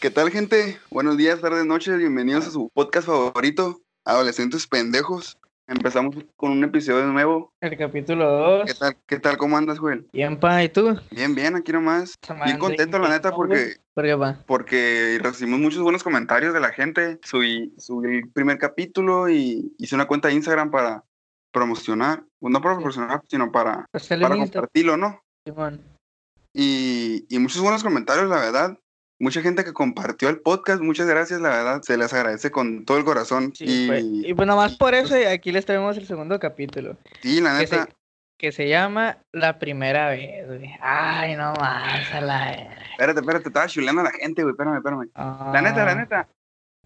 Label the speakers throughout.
Speaker 1: ¿Qué tal, gente? Buenos días, tardes, noches. Bienvenidos a su podcast favorito, Adolescentes Pendejos. Empezamos con un episodio nuevo.
Speaker 2: El capítulo
Speaker 1: ¿Qué
Speaker 2: 2.
Speaker 1: tal, qué tal? ¿Cómo andas, Joel?
Speaker 2: Bien, pa, ¿y tú?
Speaker 1: Bien, bien, aquí nomás. Bien contento, la neta, porque,
Speaker 2: ¿Por qué, pa?
Speaker 1: porque recibimos muchos buenos comentarios de la gente. Subí, subí el primer capítulo y hice una cuenta de Instagram para promocionar. Pues no para promocionar, sino para, para compartirlo, ¿no? Y, y muchos buenos comentarios, la verdad. Mucha gente que compartió el podcast, muchas gracias, la verdad. Se les agradece con todo el corazón.
Speaker 2: Sí,
Speaker 1: y,
Speaker 2: pues, y pues nomás por eso aquí les traemos el segundo capítulo.
Speaker 1: sí, la
Speaker 2: Que se,
Speaker 1: neta.
Speaker 2: que se llama La Primera Vez, güey. Ay, no más, a la.
Speaker 1: Espérate, espérate, estaba chuleando a la gente, güey. Espérame, espérame. La neta, la
Speaker 2: Ah,
Speaker 1: neta.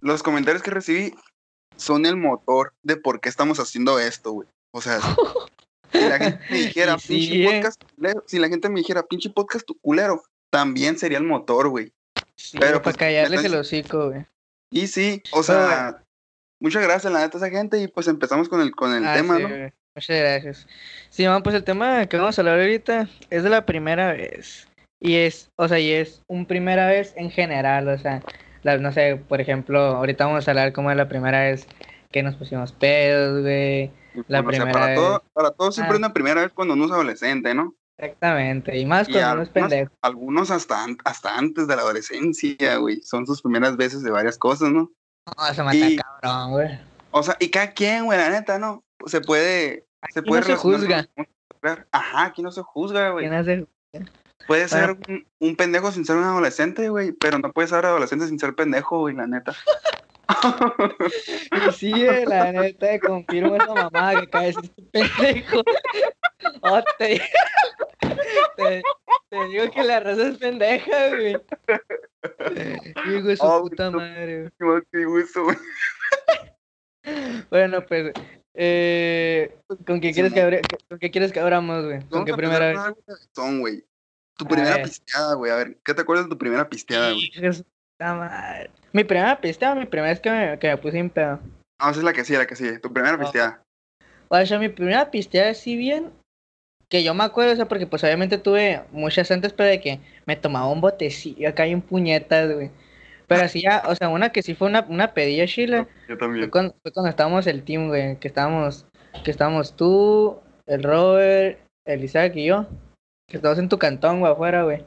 Speaker 1: Los comentarios que recibí son el motor de por qué estamos haciendo esto, güey. O sea, si la gente me dijera,
Speaker 2: sí,
Speaker 1: pinche
Speaker 2: eh.
Speaker 1: podcast culero, si la gente me dijera, pinche podcast tu culero, también sería el motor, güey.
Speaker 2: Sí,
Speaker 1: pero,
Speaker 2: para
Speaker 1: pues,
Speaker 2: callarles el hocico, güey.
Speaker 1: Y sí, o sea, muchas gracias, la neta, a esa gente. Y pues empezamos con el, con el
Speaker 2: Ah,
Speaker 1: tema,
Speaker 2: sí,
Speaker 1: ¿no?
Speaker 2: güey. Muchas gracias. Sí, man, pues el tema que vamos a hablar ahorita es de la primera vez. Y es, o sea, y es un primera vez en general, o sea, la- no sé, por ejemplo, ahorita vamos a hablar como de la primera vez que nos pusimos pedos, güey.
Speaker 1: Y,
Speaker 2: la
Speaker 1: bueno, o sea,
Speaker 2: primera
Speaker 1: para
Speaker 2: vez.
Speaker 1: todo, para todos siempre
Speaker 2: Ah.
Speaker 1: es una primera vez cuando uno es adolescente, ¿no?
Speaker 2: Exactamente, y más
Speaker 1: Y
Speaker 2: cuando uno es pendejo.
Speaker 1: algunos hasta, hasta antes de la adolescencia, güey. Son sus primeras veces de varias cosas, ¿no?
Speaker 2: No, se mata
Speaker 1: y-
Speaker 2: cabrón, güey.
Speaker 1: O sea, y cada quien, güey, la neta, ¿no? Se puede. Se
Speaker 2: Aquí
Speaker 1: puede
Speaker 2: no se juzga.
Speaker 1: Ajá, aquí no se juzga, güey.
Speaker 2: ¿Quién hace?
Speaker 1: Puede ser un, un pendejo sin ser un adolescente, güey, pero no puede ser adolescente sin ser pendejo, güey, la neta.
Speaker 2: Y sí, la neta, confirmo esa mamada que decir este pendejo. Oh, te, te, te digo que la raza es pendeja, güey. Hijo de su
Speaker 1: Oh,
Speaker 2: puta madre, güey. Bueno, pues, eh, ¿con qué quieres que
Speaker 1: Simón.
Speaker 2: abre- con qué quieres que abramos, güey? ¿Con qué primera vez?
Speaker 1: Son, güey. Tu primera pisteada, güey. A ver, ¿qué te acuerdas de tu primera pisteada, güey?
Speaker 2: Madre. Mi primera pista, mi primera vez que me, que me puse en pedo.
Speaker 1: No, esa es la que sí, la que sí. Tu primera
Speaker 2: Ah.
Speaker 1: pisteada.
Speaker 2: O sea, mi primera pisteada sí bien, que yo me acuerdo, o sea, porque pues obviamente tuve muchas antes, pero de que me tomaba un botecillo acá y un puñetas, güey. Pero así ya, o sea, una que sí fue una, una pedilla chila,
Speaker 1: Yo
Speaker 2: fue
Speaker 1: también.
Speaker 2: cuando, fue cuando estábamos el team, güey, que estábamos, que estábamos tú, el Robert, el Isaac y yo, que estábamos en tu cantón, güey, afuera, güey.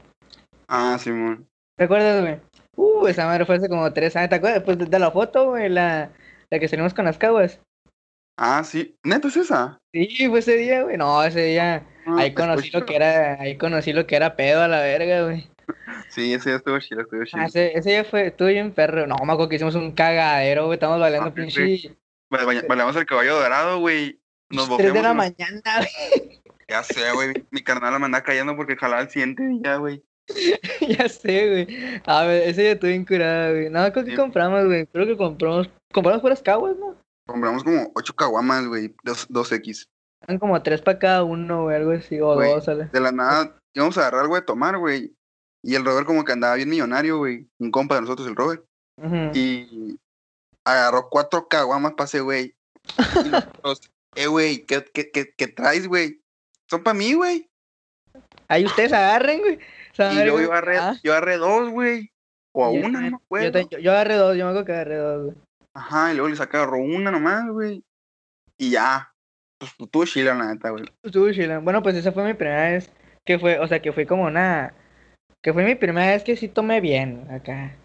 Speaker 1: Ah, Simón.
Speaker 2: ¿Te acuerdas, güey? Uh, esa madre fue hace como tres años, ¿te acuerdas? Pues de, la foto, güey, la, la que salimos con las caguas.
Speaker 1: Ah, sí. ¿Neta es esa?
Speaker 2: Sí, fue ese día, güey, no, ese día...
Speaker 1: Ah,
Speaker 2: Ahí conocí lo que era, ahí conocí lo que era pedo a la verga, güey.
Speaker 1: Sí, ese ya estuvo chido, estuvo chido.
Speaker 2: Ah, ese, ese día fue, estuvo bien perro. No, me acuerdo que hicimos un cagadero, güey. Estamos bailando
Speaker 1: Ah, sí,
Speaker 2: pinche
Speaker 1: ba- Bailamos el caballo dorado, güey. Nos
Speaker 2: 3 de la mañana, güey.
Speaker 1: Ya sé, güey. Mi, carnal me anda cayendo porque jalaba el siguiente día, güey.
Speaker 2: ya sé, güey. A ver, ese día estuvo bien curado, güey. No, creo que
Speaker 1: Sí.
Speaker 2: compramos, güey. Creo que compramos, compramos puras caguas, ¿no?
Speaker 1: Compramos como ocho caguamas, güey. Dos, dos X.
Speaker 2: Eran como tres para cada uno, güey, algo así, o
Speaker 1: Güey.
Speaker 2: dos, ¿sale?
Speaker 1: De la nada íbamos a agarrar algo de tomar, güey. Y el Robert como que andaba bien millonario, güey. Un compa de nosotros, el Robert. Y agarró cuatro caguamas para ese güey. Y nosotros, eh, güey, ¿qué, qué, qué, qué traes, güey? Son para mí, güey.
Speaker 2: Ahí ustedes agarren, güey.
Speaker 1: Y yo agarré,
Speaker 2: Ah,
Speaker 1: yo agarré dos, güey. O a
Speaker 2: yo
Speaker 1: una, no me
Speaker 2: yo, te- yo- agarré dos, yo me acuerdo que agarré dos, güey.
Speaker 1: Ajá, y luego les agarró una nomás, güey. Y ya. Pues tuvo chila, la neta, güey.
Speaker 2: Estuvo chila. Bueno, pues esa fue mi primera vez que fue, o sea, que fue como una, que fue mi primera vez que sí tomé bien acá.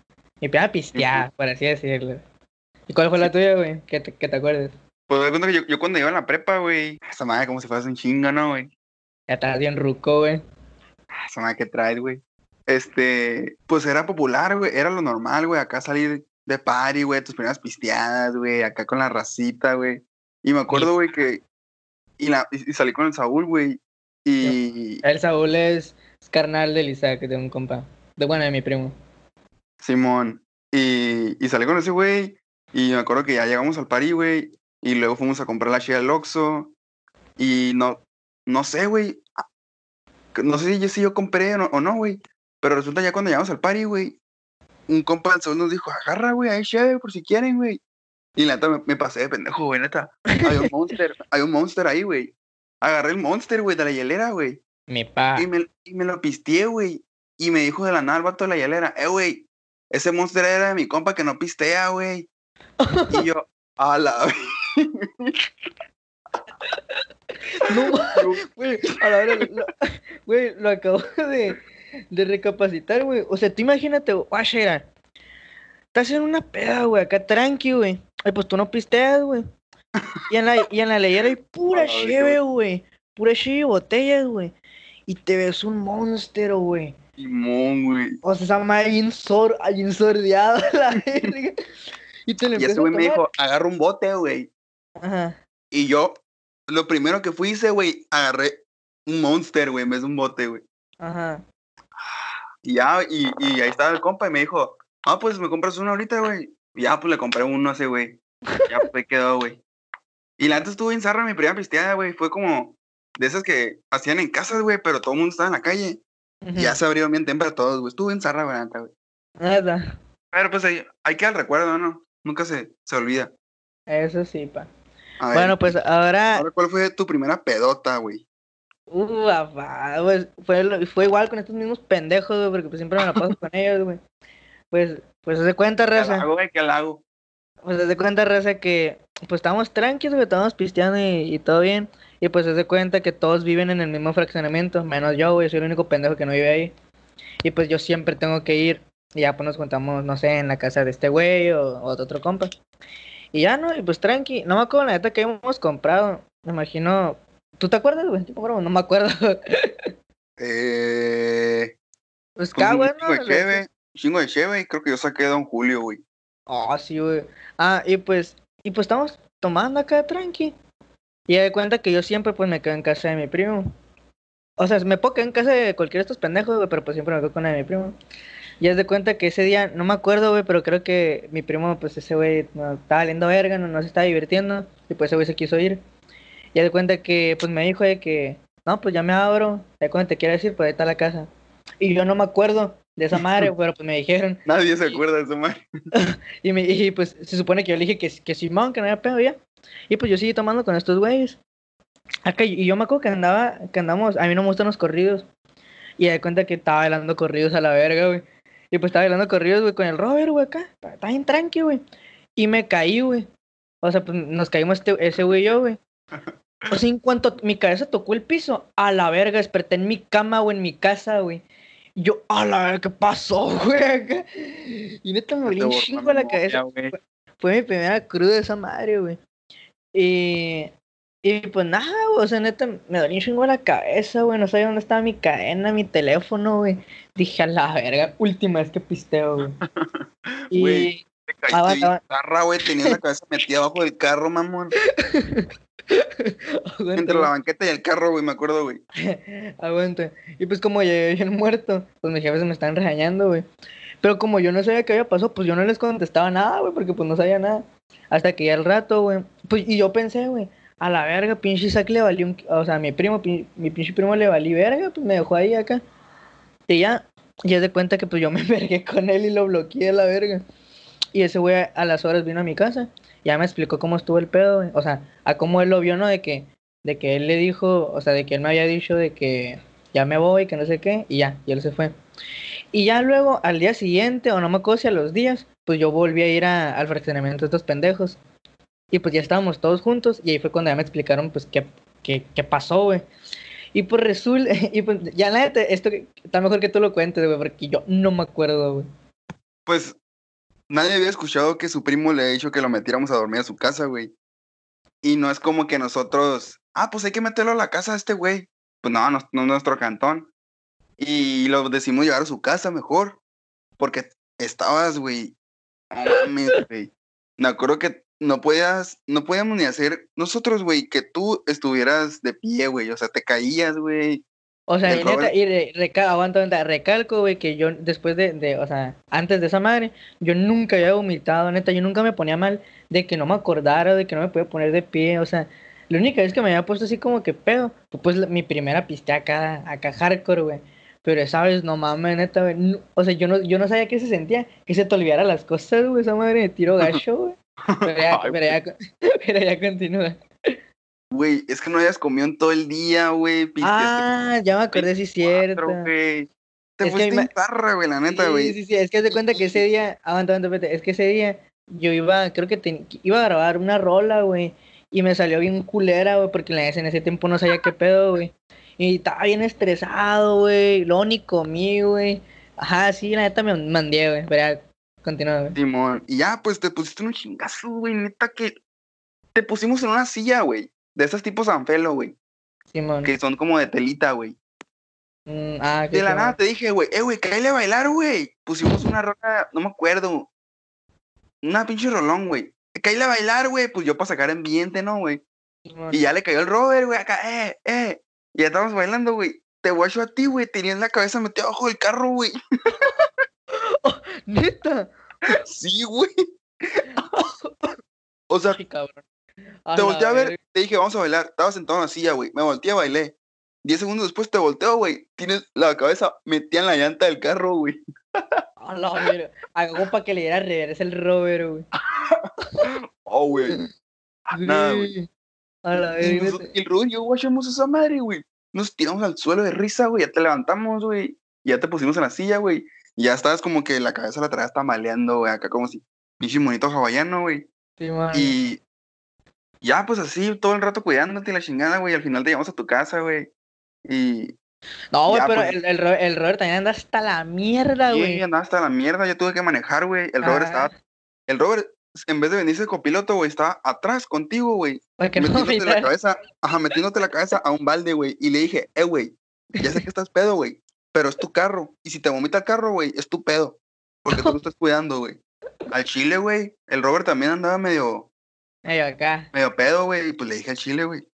Speaker 2: Mi primera pisteada, por así decirlo. ¿Y cuál fue la tuya, güey? Que te, que te acuerdes.
Speaker 1: Pues me cuenta que yo, yo cuando iba en la prepa, güey. Esa madre como si fuese un chinga, ¿no, güey?
Speaker 2: Ya estabas bien ruco, güey.
Speaker 1: Ah, madre que traes, güey. Este, pues era popular, güey. Era lo normal, güey. Acá salir de party, güey. Tus primeras pisteadas, güey. Acá con la racita, güey. Y me acuerdo, güey, que. Y, la, y, y salí con el Saúl, güey. Y.
Speaker 2: El Saúl es, es carnal del Isaac, de un compa. De bueno, de mi primo.
Speaker 1: Simón. Y, y salí con ese güey. Y me acuerdo que ya llegamos al party, güey. Y luego fuimos a comprar la chida del Oxxo. Y no, no sé, güey. No sé si yo, si yo compré o no, güey. Pero resulta ya cuando llegamos al party, güey. Un compa del Saúl nos dijo, agarra, güey, ahí chévere, por si quieren, güey. Y la neta me, me pasé de pendejo, güey, neta. Hay un monster, hay un monster ahí, güey. agarré el Monster, güey, de la hielera, güey.
Speaker 2: Mi pa.
Speaker 1: Y me, y me lo pisteé, güey. Y me dijo de la nada el vato de la hielera, eh, güey, ese Monster era de mi compa que no pistea, güey. y yo, a la
Speaker 2: No, güey, a la lo- güey, lo acabo de, de recapacitar, güey. O sea, tú imagínate, guay, mira, estás en una peda, güey, acá tranqui, güey. Ay, pues tú no pisteas, güey. Y en la, y en la leyera hay pura cheve, güey. Pura cheve y botellas, güey. Y te ves un monster, güey.
Speaker 1: Simón, güey.
Speaker 2: O sea, esa madre bien, sor, bien sordeada, la verga. Y te lo
Speaker 1: Y ese güey me dijo, agarra un bote, güey.
Speaker 2: Ajá.
Speaker 1: Y yo, lo primero que fui hice, güey, agarré un Monster, güey, en vez de un bote, güey.
Speaker 2: Ajá.
Speaker 1: Y ya, y, y ahí estaba el compa y me dijo, ah, pues me compras uno ahorita, güey. Y ya, pues le compré uno a ese, güey. Ya, pues quedó, güey. Y la antes estuvo en zarra mi primera pisteada, güey. Fue como de esas que hacían en casas, güey, pero todo el mundo estaba en la calle. Y ya se abrieron bien temprano todos, güey. Estuvo en zarra, güey, güey.
Speaker 2: Nada.
Speaker 1: Pero pues ahí, hay que al recuerdo, ¿no? Nunca se, se olvida.
Speaker 2: Eso sí, pa.
Speaker 1: A ver,
Speaker 2: Bueno, pues ahora,
Speaker 1: ahora, ¿cuál fue tu primera pedota, güey?
Speaker 2: uh, papá, pues, fue, igual con estos mismos pendejos, güey, porque pues siempre me la paso con ellos, güey. Pues, pues, haz de cuenta,
Speaker 1: ¿Qué
Speaker 2: raza,
Speaker 1: hago, güey? ¿Qué hago?
Speaker 2: pues, haz de cuenta, raza, que, pues, estábamos tranquilos, güey, estábamos pisteando y, y todo bien, y pues, haz de cuenta que todos viven en el mismo fraccionamiento, menos yo, güey, soy el único pendejo que no vive ahí, y pues yo siempre tengo que ir, y ya, pues, nos juntamos, no sé, en la casa de este güey o, o de otro compa, y ya, ¿no? Y pues, tranqui, no me acuerdo la neta que hemos comprado, me imagino, ¿tú te acuerdas, güey? No me acuerdo.
Speaker 1: Eh...
Speaker 2: Pues
Speaker 1: Pues
Speaker 2: cada
Speaker 1: un
Speaker 2: bueno.
Speaker 1: chingo de cheve, un chingo de cheve, y creo que yo saqué Don Julio, güey.
Speaker 2: Ah, sí, güey. Ah, y pues, y pues estamos tomando acá tranqui. Y de cuenta que yo siempre pues me quedo en casa de mi primo. O sea, me puedo quedar en casa de cualquiera de estos pendejos, güey, pero pues siempre me quedo con la de mi primo. Y es de cuenta que ese día, no me acuerdo, güey, pero creo que mi primo, pues ese güey no, estaba valiendo verga, no, no se estaba divirtiendo, y pues ese güey se quiso ir. Y de cuenta que, pues me dijo de que, no, pues ya me abro, de cuenta te quieres ir, pues ahí está la casa. Y yo no me acuerdo de esa madre, pero pues me dijeron,
Speaker 1: Nadie se acuerda de eso, man.
Speaker 2: y, me, y pues se supone que yo le dije que, que Simón, que no había pedo ya. Y pues yo seguí tomando con estos güeyes. Acá, y yo me acuerdo que andaba, que andamos, a mí no me gustan los corridos. Y de cuenta que estaba bailando corridos a la verga, güey. Y pues estaba bailando corridos, güey, con el Robert, güey, acá. Estaba bien tranqui, güey. Y me caí, güey. O sea, pues nos caímos este, ese güey y yo, güey. O sea, en cuanto mi cabeza tocó el piso, a la verga, desperté en mi cama o en mi casa, güey. Y yo, a la verga, ¿qué pasó, güey? Y neta me dolía un chingo la cabeza.
Speaker 1: güey.
Speaker 2: Fue mi primera cruda de esa madre, güey. Y, y pues nada, güey, o sea, neta, me dolía un chingo la cabeza, güey. No sabía dónde estaba mi cadena, mi teléfono, güey. Dije, a la verga, última vez que pisteo, güey. Y
Speaker 1: Güey, Te caíste
Speaker 2: Ah,
Speaker 1: zarra, güey. Tenías la cabeza metida abajo del carro, mamón. Entre la banqueta y el carro, güey, me acuerdo, güey.
Speaker 2: aguanta. Y pues como llegué bien muerto, pues mis jefes me están regañando, güey. Pero como yo no sabía qué había pasado, pues yo no les contestaba nada, güey, porque pues no sabía nada. Hasta que ya al rato, güey. Pues, y yo pensé, güey, a la verga, pinche Isaac le valió un... O sea, mi primo, mi pinche primo le valí verga, pues me dejó ahí acá. Y ya, ya de cuenta que pues yo me vergué con él y lo bloqueé a la verga. Y ese güey a las horas vino a mi casa. Ya me explicó cómo estuvo el pedo, güey. O sea, a cómo él lo vio, ¿no? De que, de que él le dijo, o sea, de que él me había dicho de que ya me voy, que no sé qué, y ya, y él se fue. Y ya luego, al día siguiente, o no me acuerdo si a los días, pues yo volví a ir al fraccionamiento de estos pendejos. Y pues ya estábamos todos juntos, y ahí fue cuando ya me explicaron, pues, qué, qué, qué pasó, güey. Y pues resulta, y pues ya la neta, esto está mejor que tú lo cuentes, güey, porque yo no me acuerdo, güey.
Speaker 1: Pues nadie había escuchado que su primo le había dicho que lo metiéramos a dormir a su casa, güey. Y no es como que nosotros, ah, pues hay que meterlo a la casa de este güey. Pues no, no, es nuestro cantón. Y lo decimos llevar a su casa mejor. Porque estabas, güey. No mames, güey. Me acuerdo que no podías, no podíamos ni hacer nosotros, güey, que tú estuvieras de pie, güey. O sea, te caías, güey.
Speaker 2: O sea, y neta, y re- reca- aguanta, recalco, güey, que yo después de, de, o sea, antes de esa madre, yo nunca había vomitado, neta, yo nunca me ponía mal de que no me acordara, de que no me podía poner de pie, o sea, la única vez que me había puesto así como que pedo, pues la- mi primera piste acá, acá hardcore, güey. Pero esa vez, no mames, neta, güey, no- o sea, yo no, yo no sabía qué se sentía, que se te olvidara las cosas, güey, esa madre de tiro gacho, güey. Pero ya,
Speaker 1: Ay,
Speaker 2: pero ya, pero ya continúa.
Speaker 1: Güey, es que no habías comido en todo el día, güey.
Speaker 2: Ah, ya me acordé, sí, cierto.
Speaker 1: Te
Speaker 2: Es
Speaker 1: fuiste en tarra, güey, la neta,
Speaker 2: Sí,
Speaker 1: güey.
Speaker 2: sí, sí, es que haz de cuenta que ese día, aguanta, aguanta, espérate, es que ese día yo iba, creo que iba a grabar una rola, güey, y me salió bien culera, güey, porque en ese tiempo no sabía qué pedo, güey, y estaba bien estresado, güey, lo ni comí, güey, ajá, sí, la neta me mandé, güey, verá, continúa, güey.
Speaker 1: Simón. Y ya, pues te pusiste un chingazo, güey. Neta que te pusimos en una silla, güey. De esas tipos Sanfelo, güey.
Speaker 2: Simón.
Speaker 1: Que son como de telita, güey.
Speaker 2: Mm, ah,
Speaker 1: De la nada te dije, güey, eh, güey, cállale a bailar, güey. Pusimos una rola, no me acuerdo. Una pinche rolón, güey. Cállale a bailar, güey. Pues yo para sacar ambiente, ¿no, güey? Y ya le cayó el Robert, güey, acá, eh, eh. Y ya estábamos bailando, güey. Te guacho a ti, güey. Tenías la cabeza metida abajo del carro, güey.
Speaker 2: Neta.
Speaker 1: Sí, güey. O sea,
Speaker 2: Ay, cabrón.
Speaker 1: te volteé a ver, te dije, vamos a bailar. Estaba sentado en la silla, güey. Me volteé, bailé. Diez segundos después te volteo, güey. Tienes la cabeza metida en la llanta del carro, güey.
Speaker 2: A la verga. Hago para que le diera reversa el Robert, güey.
Speaker 1: Oh, güey. Nada, güey.
Speaker 2: A la
Speaker 1: Y
Speaker 2: verga.
Speaker 1: y el Rudy y yo guachamos esa madre, güey. Nos tiramos al suelo de risa, güey. Ya te levantamos, güey. Ya te pusimos en la silla, güey. Y ya estabas como que la cabeza la traías tambaleando, güey. Acá como si pinche monito hawaiano, güey.
Speaker 2: Simón.
Speaker 1: Y ya, pues así, todo el rato cuidándote y la chingada, güey. Al final te llevamos a tu casa, güey. Y
Speaker 2: No, güey, pero
Speaker 1: pues.
Speaker 2: el, el, Ro- el Robert también anda hasta la mierda, güey.
Speaker 1: andaba hasta la mierda. Yo tuve que manejar, güey. El Robert
Speaker 2: Ah,
Speaker 1: estaba. El Robert, en vez de venirse copiloto, güey, estaba atrás contigo, güey.
Speaker 2: que no
Speaker 1: metiéndote la cabeza, ajá, metiéndote la cabeza a un balde, güey. Y le dije, eh, güey, ya sé que estás pedo, güey, pero es tu carro. Y si te vomita el carro, güey, es tu pedo. Porque tú lo estás cuidando, güey. Al chile, güey. El Robert también andaba medio,
Speaker 2: Ey, acá.
Speaker 1: medio pedo, güey. Y pues le dije al chile, güey.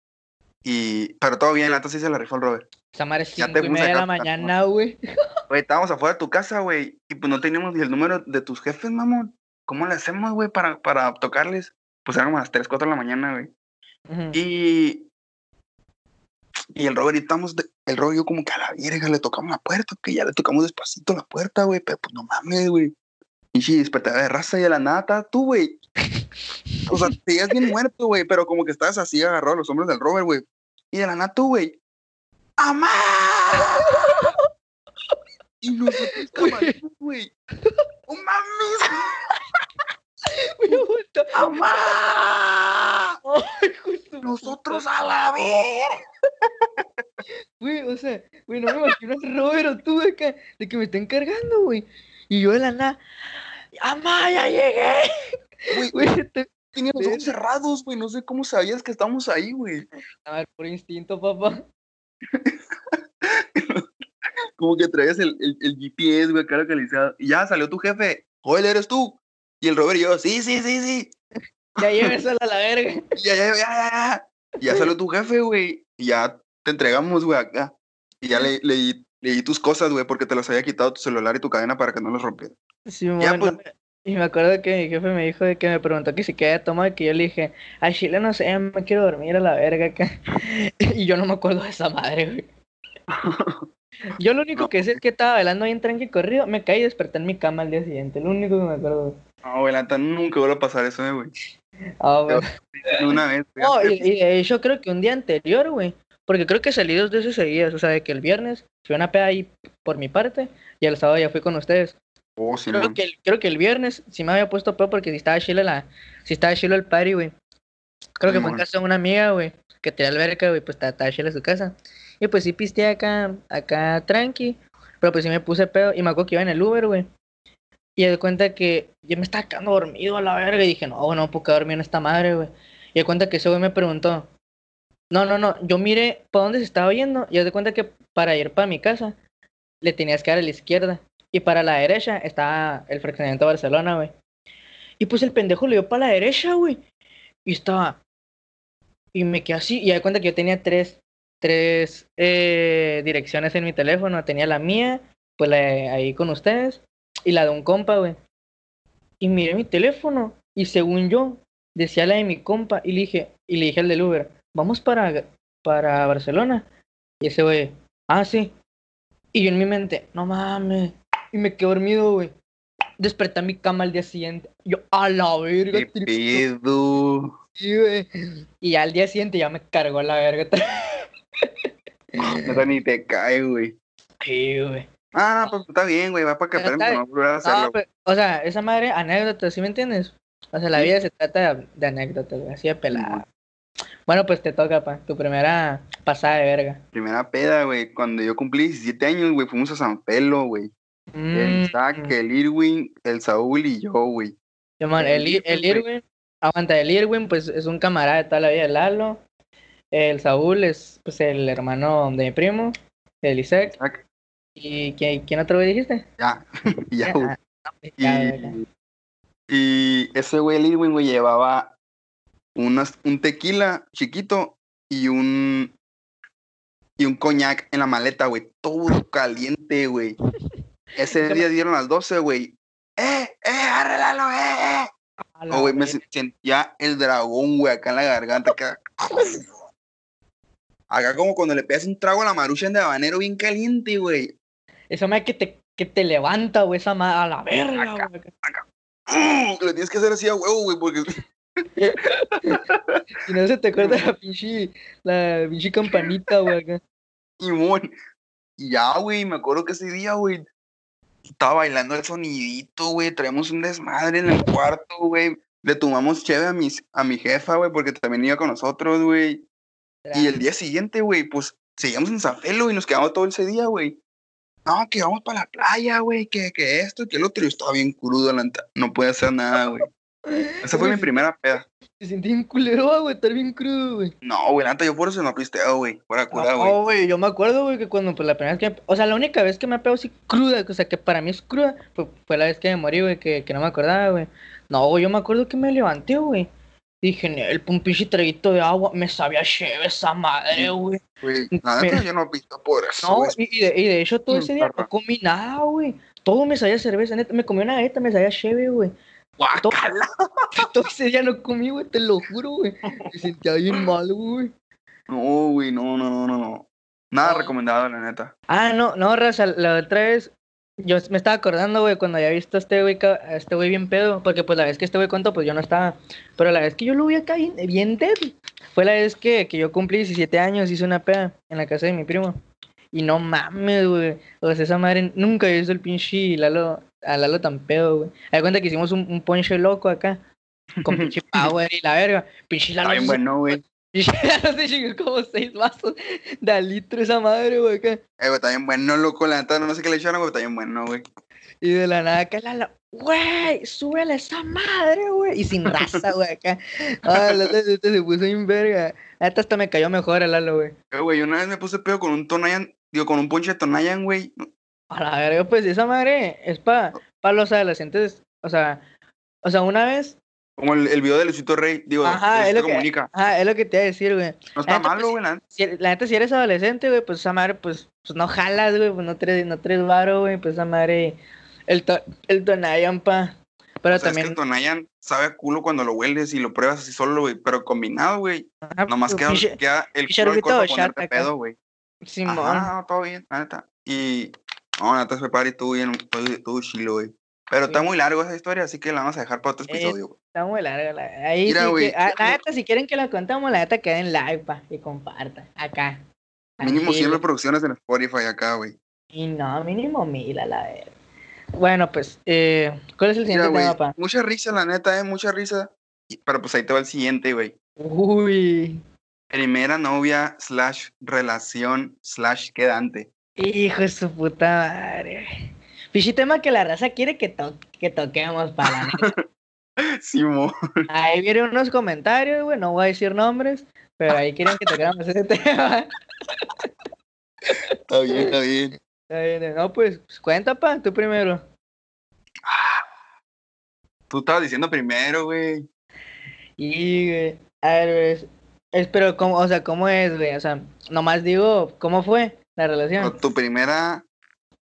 Speaker 1: Y, pero todo bien, la sí se la rifó el Robert.
Speaker 2: Esa madre es
Speaker 1: Ya
Speaker 2: cinco
Speaker 1: te
Speaker 2: y media de la mañana, güey.
Speaker 1: Güey, estábamos afuera de tu casa, güey. Y pues no teníamos ni el número de tus jefes, mamón. ¿Cómo le hacemos, güey, para, para tocarles? Pues eran como las 3, 4 de la mañana, güey. Y. Y el Robert, y estamos. de- el Robert, y yo como que a la verga le tocamos la puerta, que ya le tocamos despacito la puerta, güey. Pero pues no mames, güey. Y sí, despertaba de raza y de la estaba tú, güey. O sea, te veías bien muerto, güey, pero como que estabas así agarrado a los hombros del Robert, güey. Y de la nada tú, güey. ¡Amá! Y nosotros, güey. ¡No mames!
Speaker 2: Me ha vuelto-
Speaker 1: ¡Amá!
Speaker 2: Ay, hijo de su
Speaker 1: ¡Nosotros a la vez!
Speaker 2: Güey, o sea, güey, no me imagino al Robert o tú de que, de que me estén cargando, güey. Y yo de la nada, ¡Amá, ya llegué!
Speaker 1: Güey,
Speaker 2: te...
Speaker 1: tenía los ojos cerrados, güey. No sé cómo sabías que estamos ahí, güey.
Speaker 2: A ver, por instinto, papá.
Speaker 1: Como que traías el, el, el GPS, güey, acá localizado. Y ya salió tu jefe. Joder, eres tú. Y el Robert y yo, sí, sí, sí, sí.
Speaker 2: Ya llévesela a la verga.
Speaker 1: Ya, ya, ya, ya, ya. Salió tu jefe, güey. Y ya te entregamos, güey, acá. Y ya le, leí, leí tus cosas, güey, porque te las había quitado tu celular y tu cadena para que no los rompieras.
Speaker 2: Sí,
Speaker 1: Ya,
Speaker 2: bueno,
Speaker 1: pues.
Speaker 2: Y me acuerdo que mi jefe me dijo de que me preguntó que si quería tomar y que yo le dije, ay, Chile, no sé, me quiero dormir a la verga acá. Y yo no me acuerdo de esa madre, güey. Yo lo único
Speaker 1: No.
Speaker 2: que sé es que estaba bailando bien tranqui corrido, me caí y desperté en mi cama al día siguiente, lo único que me acuerdo. Güey.
Speaker 1: No, güey, la nunca vuelve a pasar eso, eh, güey.
Speaker 2: Ah.
Speaker 1: Ni Una vez, güey.
Speaker 2: No, y, y de hecho creo que un día anterior, güey, porque creo que salí dos veces seguidas, o sea, de que el viernes fui a una peda ahí por mi parte y el sábado ya fui con ustedes.
Speaker 1: Oh,
Speaker 2: Creo que, el, creo que el viernes sí me había puesto peor porque si estaba chile la, si estaba chile el party, güey. Creo que fue en casa de una amiga, güey, que tenía alberca, güey, pues estaba, chile su casa. Y pues sí pisteé acá, acá tranqui, pero pues sí me puse pedo y me acuerdo que iba en el Uber, güey. Y de cuenta que yo me estaba quedando dormido a la verga y dije, no, bueno, no puedo quedar dormido en esta madre, güey. Y de cuenta que ese güey me preguntó, no, no, no, yo miré para dónde se estaba yendo y de cuenta que para ir para mi casa le tenías que dar a la izquierda y para la derecha estaba el fraccionamiento de Barcelona, güey. Y pues el pendejo le dio para la derecha, güey. Y estaba. Y me quedé así. Y de cuenta que yo tenía tres, tres eh, direcciones en mi teléfono. Tenía la mía, pues la ahí con ustedes, y la de un compa, güey. Y miré mi teléfono. Y según yo, decía la de mi compa. Y le dije, y le dije al del Uber, vamos para, para Barcelona. Y ese güey, ah, sí. Y yo en mi mente, no mames. Y me quedé dormido, güey. Desperté en mi cama al día siguiente. Yo, a la verga,
Speaker 1: ¿Qué pedo?
Speaker 2: Sí, güey. Y al día siguiente ya me cargó la verga.
Speaker 1: Ni te cae, güey.
Speaker 2: Sí, güey.
Speaker 1: Ah, pues está bien, güey. Va para que aprendas no volver a
Speaker 2: No,
Speaker 1: hacerlo.
Speaker 2: pero, o sea, esa madre, anécdota, ¿sí me entiendes? O sea, la vida se trata de, anécdotas, güey, así de pelada. Bueno, pues te toca, pa, tu primera pasada de verga.
Speaker 1: Primera peda, güey. Cuando yo cumplí 17 años, güey, fuimos a San Pelo, güey. El
Speaker 2: Mm,
Speaker 1: Isaac, el Irwin, el Saúl y yo, güey.
Speaker 2: yo, man, el,
Speaker 1: el
Speaker 2: Ir- el
Speaker 1: Irwin,
Speaker 2: aguanta, el Irwin, pues es un camarada de toda la vida de Lalo. El Saúl es, pues, el hermano de mi primo, el Isaac.
Speaker 1: Isaac,
Speaker 2: ¿Y quién, quién otro güey dijiste?
Speaker 1: ya. ya, güey.
Speaker 2: No, ya, güey, ya.
Speaker 1: Y, y ese güey, el Irwin, güey, llevaba unas, un tequila chiquito y un y un coñac en la maleta, güey. Todo caliente, güey. Ese día dieron las 12, güey. ¡Eh, eh, arreglalo, eh, eh! Oh, güey, me sentía el dragón, güey, acá en la garganta. Acá, acá como cuando le pegas un trago a la maruchan de habanero bien caliente, güey.
Speaker 2: Esa madre que te, que te levanta, güey, esa madre a la verga,
Speaker 1: Acá.
Speaker 2: güey.
Speaker 1: ¡Uh! Le tienes que hacer así a huevo, güey, porque
Speaker 2: Y no se te acuerda la pinche, la pinche campanita, güey, acá.
Speaker 1: Y ya, güey, me acuerdo que ese día, güey, estaba bailando el sonidito, güey, traemos un desmadre en el cuarto, güey. Le tomamos cheve a, mis, a mi jefa, güey, porque también iba con nosotros, güey. Y el día siguiente, güey, pues seguíamos en San Felo y nos quedamos todo ese día, güey. No, que vamos para la playa, güey, que, que esto, que el otro. Y yo estaba bien crudo, no puede hacer nada, güey. Esa fue mi primera peda.
Speaker 2: Se sentí bien culero, güey, estar bien crudo, güey.
Speaker 1: No, güey, neta, yo por eso no pisteo, güey. Fuera cura, güey.
Speaker 2: No, güey, yo me acuerdo, güey, que cuando, pues, la primera vez que... me- O sea, la única vez que me pegado así cruda, o sea, que para mí es cruda, fue, fue la vez que me morí, güey, que, que no me acordaba, güey. No, güey, yo me acuerdo que me levanté, güey. Dije, "Nel, un pinche traguito de agua, me sabía chévere esa madre, güey.
Speaker 1: Güey, neta,
Speaker 2: Mira.
Speaker 1: yo no pisto por eso,
Speaker 2: No, y, y de, y de hecho todo
Speaker 1: Mm,
Speaker 2: ese día no comí nada, güey. Todo me sabía cerveza, neta, me comí una galleta, me sabía chévere, güey. Todo, todo ese día no comí, güey, te lo juro, güey. Me sentía bien mal, güey.
Speaker 1: No, güey, no, no, no, no. Nada recomendado, la neta.
Speaker 2: Ah, no, no, Raza, la otra vez, yo me estaba acordando, güey, cuando había visto a este güey, este güey bien pedo, porque pues la vez que este güey contó, pues yo no estaba, pero la vez que yo lo vi acá bien, bien dead, fue la vez que, que yo cumplí 17 años, hice una peda en la casa de mi primo, y no mames, güey, o sea, esa madre, nunca he visto el pinche Lalo, a Lalo tan pedo, güey, da cuenta que hicimos un, un ponche loco acá, con pinche power y la verga, pinche Lalo se-
Speaker 1: bueno, güey.
Speaker 2: Lalo se chingó como seis vasos de litro esa madre, güey.
Speaker 1: Eh, güey, está bien bueno, loco. La neta, no sé qué le echaron, güey, está bien bueno, güey.
Speaker 2: Y de la nada acá la, la güey, súbele esa madre, güey. Y sin raza, güey, acá. Ah, la neta neta se puso bien verga. La neta hasta me cayó mejor el Lalo, güey.
Speaker 1: Eh, güey, una vez me puse pedo con un Tonayan, digo, con un ponche de Tonayan, güey.
Speaker 2: A la verga, pues esa madre es para pa los adolescentes. O sea, o sea, una vez.
Speaker 1: Como el, el video de Luisito Rey, digo,
Speaker 2: Ajá, es lo que-
Speaker 1: comunica.
Speaker 2: Ah, es lo que te iba a decir, güey.
Speaker 1: No está
Speaker 2: neta,
Speaker 1: malo,
Speaker 2: pues,
Speaker 1: güey.
Speaker 2: Si, la neta, si eres adolescente, güey, pues esa madre, pues, pues no jalas, güey, pues no tres, no tres varo, güey, pues esa madre. El, to, el Tonayan, pa. Pero
Speaker 1: O sea, es que
Speaker 2: también.
Speaker 1: el Tonayan sabe a culo cuando lo hueles y lo pruebas así solo, güey. Pero combinado, güey.
Speaker 2: ajá,
Speaker 1: Nomás queda,
Speaker 2: pinche-
Speaker 1: queda el culo
Speaker 2: de
Speaker 1: ponerte pedo, güey.
Speaker 2: Simón.
Speaker 1: Ajá, no, todo bien, la neta. Y, no, la neta se prepara y tú bien, todo, todo chilo, güey. Pero está
Speaker 2: Sí.
Speaker 1: muy largo esa historia, así que la vamos a dejar para otro episodio, güey.
Speaker 2: Está muy larga. La... Ahí
Speaker 1: Mira,
Speaker 2: sí
Speaker 1: güey,
Speaker 2: que... ah,
Speaker 1: ya-
Speaker 2: la neta, si quieren que la contamos, la neta, queden like, pa, y compartan. Acá.
Speaker 1: Mínimo 100
Speaker 2: Tranquilo.
Speaker 1: reproducciones en Spotify acá, güey.
Speaker 2: Y no, mínimo mil a la vez. Bueno, pues, eh, ¿cuál es el
Speaker 1: Mira,
Speaker 2: siguiente
Speaker 1: güey,
Speaker 2: tema, pa?
Speaker 1: mucha risa, la neta, eh, mucha risa. Pero pues ahí te va el siguiente, güey.
Speaker 2: Uy.
Speaker 1: Primera novia slash relación slash quedante.
Speaker 2: Hijo de su puta madre. Pichi tema que la raza quiere que, to- que toquemos para la neta.
Speaker 1: Simón.
Speaker 2: Ahí vienen unos comentarios, güey, no voy a decir nombres, pero ahí quieren que tocáramos ese tema.
Speaker 1: Está bien, está bien.
Speaker 2: Está bien, No, pues, pues, cuenta, pa, tú primero.
Speaker 1: Tú estabas diciendo primero, güey.
Speaker 2: Y, güey, a ver, güey, es, pero, ¿cómo, o sea, ¿cómo es, güey? O sea, nomás digo, ¿cómo fue la relación?
Speaker 1: Tu primera.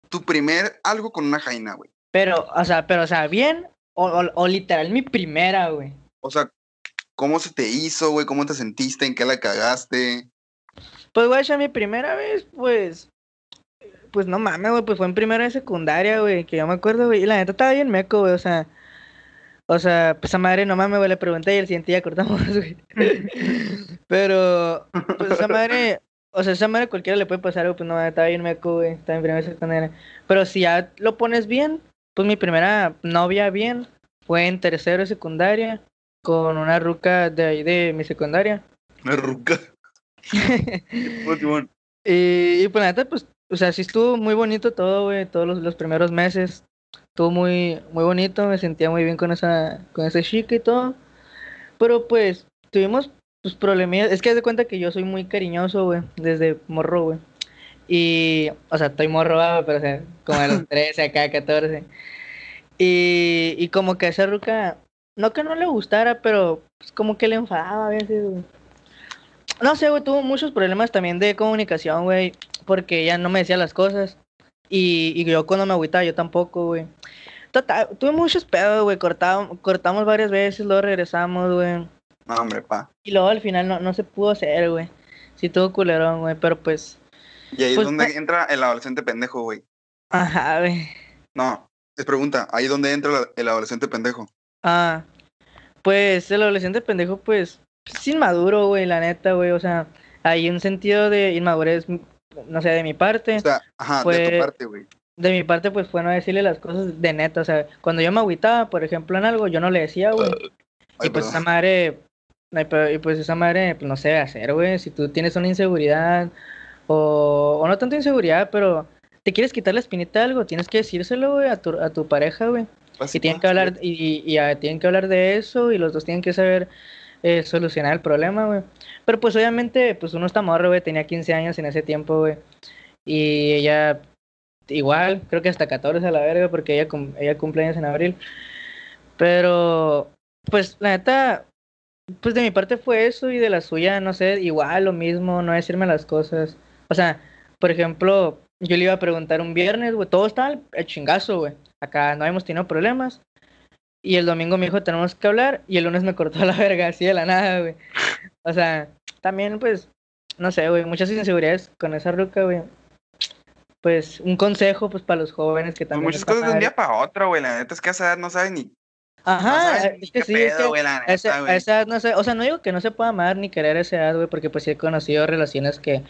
Speaker 1: Tu primer algo con una jaina, güey.
Speaker 2: Pero, o sea, pero, o sea, ¿bien? O, o, o literal mi primera, güey.
Speaker 1: O sea, ¿cómo se te hizo, güey? ¿Cómo te sentiste? ¿En qué la cagaste?
Speaker 2: Pues, güey, ya mi primera vez, pues, pues no mames, güey, pues fue en primera de secundaria, güey, que yo me acuerdo, güey, y la neta estaba bien meco, güey, o sea, O sea, pues esa madre no mames, güey, le pregunté y el siguiente día cortamos, güey. Pero, pues esa madre, o sea, esa madre cualquiera le puede pasar, güey, pues no, estaba bien meco, güey, estaba en primera secundaria. Pero si ya lo pones bien, pues mi primera novia bien fue en tercero de secundaria con una ruca de ahí de mi secundaria.
Speaker 1: Una ruca.
Speaker 2: y, y pues la neta, pues, o sea, sí estuvo muy bonito todo, güey, todos los, los primeros meses. Estuvo muy, muy bonito, me sentía muy bien con esa, con ese chica y todo. Pero pues, tuvimos pues problemillas. Es que haz de cuenta que yo soy muy cariñoso, güey, desde morro, güey. Y, o sea, estoy morro, pero o sea, como a los 13, acá, 14. Y, y como que esa ruca, no que no le gustara, pero pues como que le enfadaba a veces, güey. No sé, güey, tuvo muchos problemas también de comunicación, güey, porque ella no me decía las cosas. Y, y yo cuando me agüitaba, yo tampoco, güey. Total, tuve muchos pedos, güey, cortamos, cortamos varias veces, luego regresamos, güey.
Speaker 1: No, hombre, pa.
Speaker 2: Y luego al final no, no se pudo hacer, güey. Sí tuvo culerón, güey, pero pues...
Speaker 1: Y ahí
Speaker 2: Pues,
Speaker 1: es donde entra el adolescente pendejo, güey.
Speaker 2: Ajá, güey.
Speaker 1: No, es pregunta, ahí es donde entra la- el adolescente pendejo.
Speaker 2: Ah, pues el adolescente pendejo, pues, es inmaduro, güey, la neta, güey. O sea, hay un sentido de inmadurez, no sé, de mi parte.
Speaker 1: O sea, ajá, de tu parte, güey.
Speaker 2: De mi parte, pues, fue no decirle las cosas de neta. O sea, cuando yo me agüitaba, por ejemplo, en algo, yo no le decía, güey.
Speaker 1: Ay,
Speaker 2: Y pues
Speaker 1: perdón.
Speaker 2: esa madre, y pues esa madre, pues no se debe hacer, güey. Si tú tienes una inseguridad, o, o no tanto inseguridad, pero te quieres quitar la espinita de algo, tienes que decírselo, güey, a tu, a tu pareja, güey.
Speaker 1: Así
Speaker 2: Y tienen que hablar, y, y, ah, tienen que hablar de eso, y los dos tienen que saber eh, solucionar el problema, güey. Pero pues obviamente, pues uno está morro, güey, tenía 15 años en ese tiempo, güey. Y ella, igual, creo que hasta 14 a la verga, porque ella, ella cumple años en abril. Pero, pues la neta, pues de mi parte fue eso, y de la suya, no sé, igual lo mismo, no decirme las cosas. O sea, por ejemplo, yo le iba a preguntar un viernes, güey, todo al- al chingazo, güey. Acá no hemos tenido problemas. Y el domingo me dijo, tenemos que hablar. Y el lunes me cortó la verga, así de la nada, güey. O sea, también, pues, no sé, güey, muchas inseguridades con esa ruca, güey. Pues, un consejo, pues, para los jóvenes que
Speaker 1: Pues
Speaker 2: también.
Speaker 1: muchas
Speaker 2: está
Speaker 1: cosas de un día para otro, güey. La neta es que a esa edad no sabes ni.
Speaker 2: Ajá, es que sí, es
Speaker 1: pedo,
Speaker 2: que
Speaker 1: güey, la
Speaker 2: a
Speaker 1: neta,
Speaker 2: esa,
Speaker 1: güey.
Speaker 2: esa edad no sé, o sea, no digo que no se pueda amar ni querer a esa edad, güey, porque pues sí he conocido relaciones que,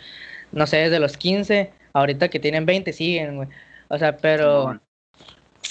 Speaker 2: no sé, desde los 15, ahorita que tienen 20 siguen, güey. O sea, pero,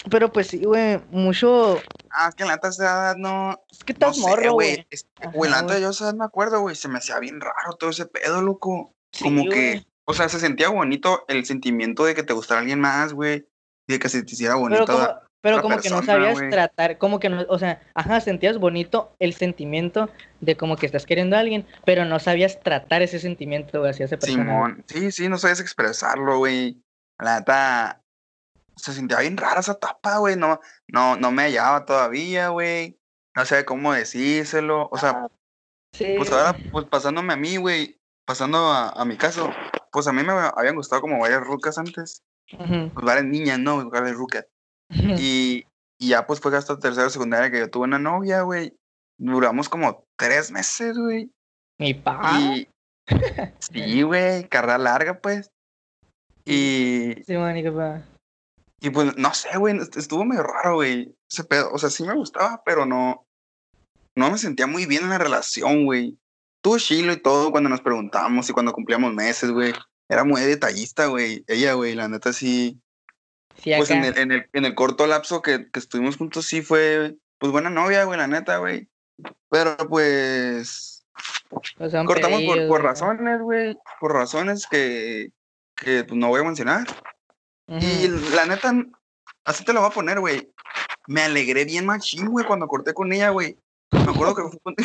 Speaker 2: pero pues sí, güey, mucho,
Speaker 1: Ah, es que la neta a esa edad no.
Speaker 2: es que estás morro, güey.
Speaker 1: güey. La
Speaker 2: güey.
Speaker 1: yo esa me acuerdo, güey. Se me hacía bien raro todo ese pedo, loco.
Speaker 2: Sí,
Speaker 1: Como que. O sea, se sentía bonito el sentimiento de que te gustara alguien más, güey. De que se te hiciera bonito.
Speaker 2: Pero como, pero como que no sabías tratar, como que no, o sea, ajá, sentías bonito el sentimiento de como que estás queriendo a alguien, pero no sabías tratar ese sentimiento, hacia esa persona.
Speaker 1: Simón. Sí, sí, no sabías expresarlo, güey. La neta. Se sentía bien rara esa etapa, güey. No, no, no me hallaba todavía, güey. No sabía cómo decírselo. O sea,
Speaker 2: Ah, Sí,
Speaker 1: Pues ahora, pues pasándome a mí, güey, pasando a, a mi caso, pues a mí me habían gustado como varias rucas antes, pues varias niñas, ¿no? Varias rucas. Y, y ya pues fue hasta tercera secundaria que yo tuve una novia, güey. Duramos como tres meses, güey.
Speaker 2: Mi pa.
Speaker 1: Y sí, güey, carrera larga, pues. Y,
Speaker 2: Sí, manica, pa.
Speaker 1: y pues no sé, güey, est- estuvo medio raro, güey. Ese pedo, o sea, sí me gustaba, pero no, no me sentía muy bien en la relación, güey. Tuvo chilo y todo cuando nos preguntamos y cuando cumplíamos meses, güey. Era muy detallista, güey. Ella, güey, la neta sí.
Speaker 2: Sí,
Speaker 1: Pues en el, en el, en el corto lapso que, que estuvimos juntos sí fue, pues buena novia, güey, la neta, güey. Pero pues
Speaker 2: un
Speaker 1: cortamos por, razones, güey. Por razones que, que pues, no voy a mencionar. Y la neta, así te lo voy a poner, güey. Me alegré bien machín, güey, cuando corté con ella, güey. Me acuerdo que con,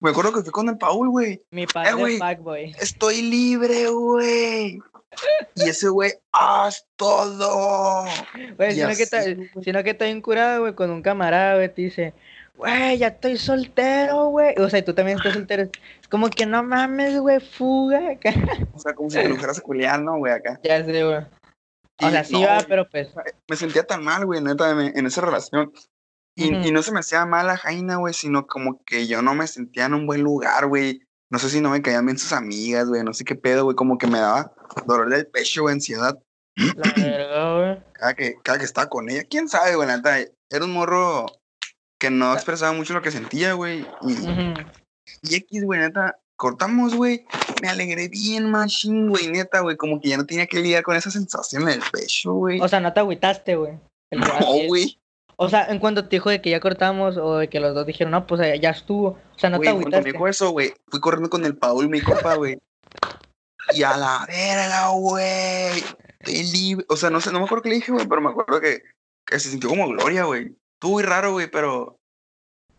Speaker 1: me acuerdo que fui con el Paul, güey.
Speaker 2: Mi padre
Speaker 1: güey.
Speaker 2: es fuckboy.
Speaker 1: Estoy libre, güey. Y ese güey, haz todo.
Speaker 2: Güey, sino que,
Speaker 1: así, güey.
Speaker 2: sino que está bien curado, güey, con un camarada, güey, te dice, güey, ya estoy soltero, güey. O sea, y tú también estás soltero. Es como que no mames, güey, fuga. acá.
Speaker 1: O sea, como si te lo fueras a culiar, ¿no, güey, acá.
Speaker 2: ya sé, güey. O sea, sí
Speaker 1: no,
Speaker 2: va, pero pues.
Speaker 1: Me sentía tan mal, güey, neta, en, en esa relación. Y, no se me hacía mala Jaina, güey, sino como que yo no me sentía en un buen lugar, güey. No sé si no me caían bien sus amigas, güey, no sé qué pedo, güey, como que me daba dolor del pecho, güey, ansiedad,
Speaker 2: La verga, güey.
Speaker 1: cada que, cada que estaba con ella. ¿Quién sabe, güey, la neta? Era un morro, que no expresaba mucho lo que sentía, güey. Y, y X, güey, neta, cortamos, güey. Me alegré bien, machine, güey, neta, güey. Como que ya no tenía que lidiar con esa sensación en el pecho, güey.
Speaker 2: O sea, no te agüitaste, güey.
Speaker 1: No, güey.
Speaker 2: O sea, en cuanto te dijo de que ya cortamos o de que los dos dijeron, no, pues ya- estuvo. O sea, no te
Speaker 1: Güey, cuando me
Speaker 2: agüitaste.
Speaker 1: dijo eso, güey, fui corriendo con el Paul, mi compa, güey. Y a la verga, güey. O sea, no sé, no me acuerdo qué le dije, güey, pero me acuerdo que, que se sintió como gloria, güey. Estuvo muy raro, güey, pero.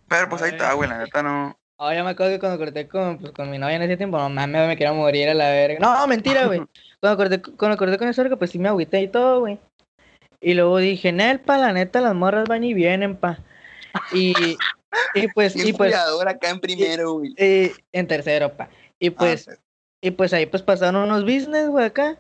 Speaker 1: Pero pues ahí está, güey, la neta no.
Speaker 2: Ah, yo me acuerdo que cuando corté con, pues, con mi novia en ese tiempo, no mames, me quería morir a la verga. No, mentira, güey. Cuando corté, cuando corté con esa verga, pues sí me agüité y todo, güey. Y luego dije, Nel, pa, la neta, las morras van y vienen, pa. Y, y pues, y
Speaker 1: Bien
Speaker 2: pues,
Speaker 1: acá en primero, güey.
Speaker 2: en tercero, pa. Y pues,
Speaker 1: Ah,
Speaker 2: y pues ahí pues pasaron unos business, güey, acá.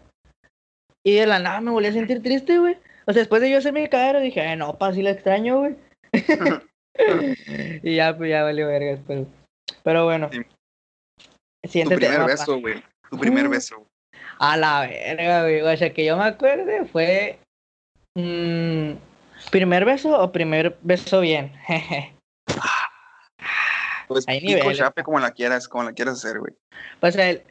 Speaker 2: Y de la nada me volví a sentir triste, güey. O sea, después de yo hacer mi cagadero, dije, "Ay, no, pa, sí la extraño, güey. y ya, pues ya valió vergas, pero... Pero bueno.
Speaker 1: Sí.
Speaker 2: El
Speaker 1: tu primer
Speaker 2: tema,
Speaker 1: beso, güey. Tu primer
Speaker 2: Uh.
Speaker 1: beso.
Speaker 2: A la verga, güey. O sea, que yo me acuerde fue... mm, ¿Primer beso o primer beso bien?
Speaker 1: Pues
Speaker 2: Hay
Speaker 1: pico, chape, como la quieras, como la quieras hacer, güey.
Speaker 2: o sea, el-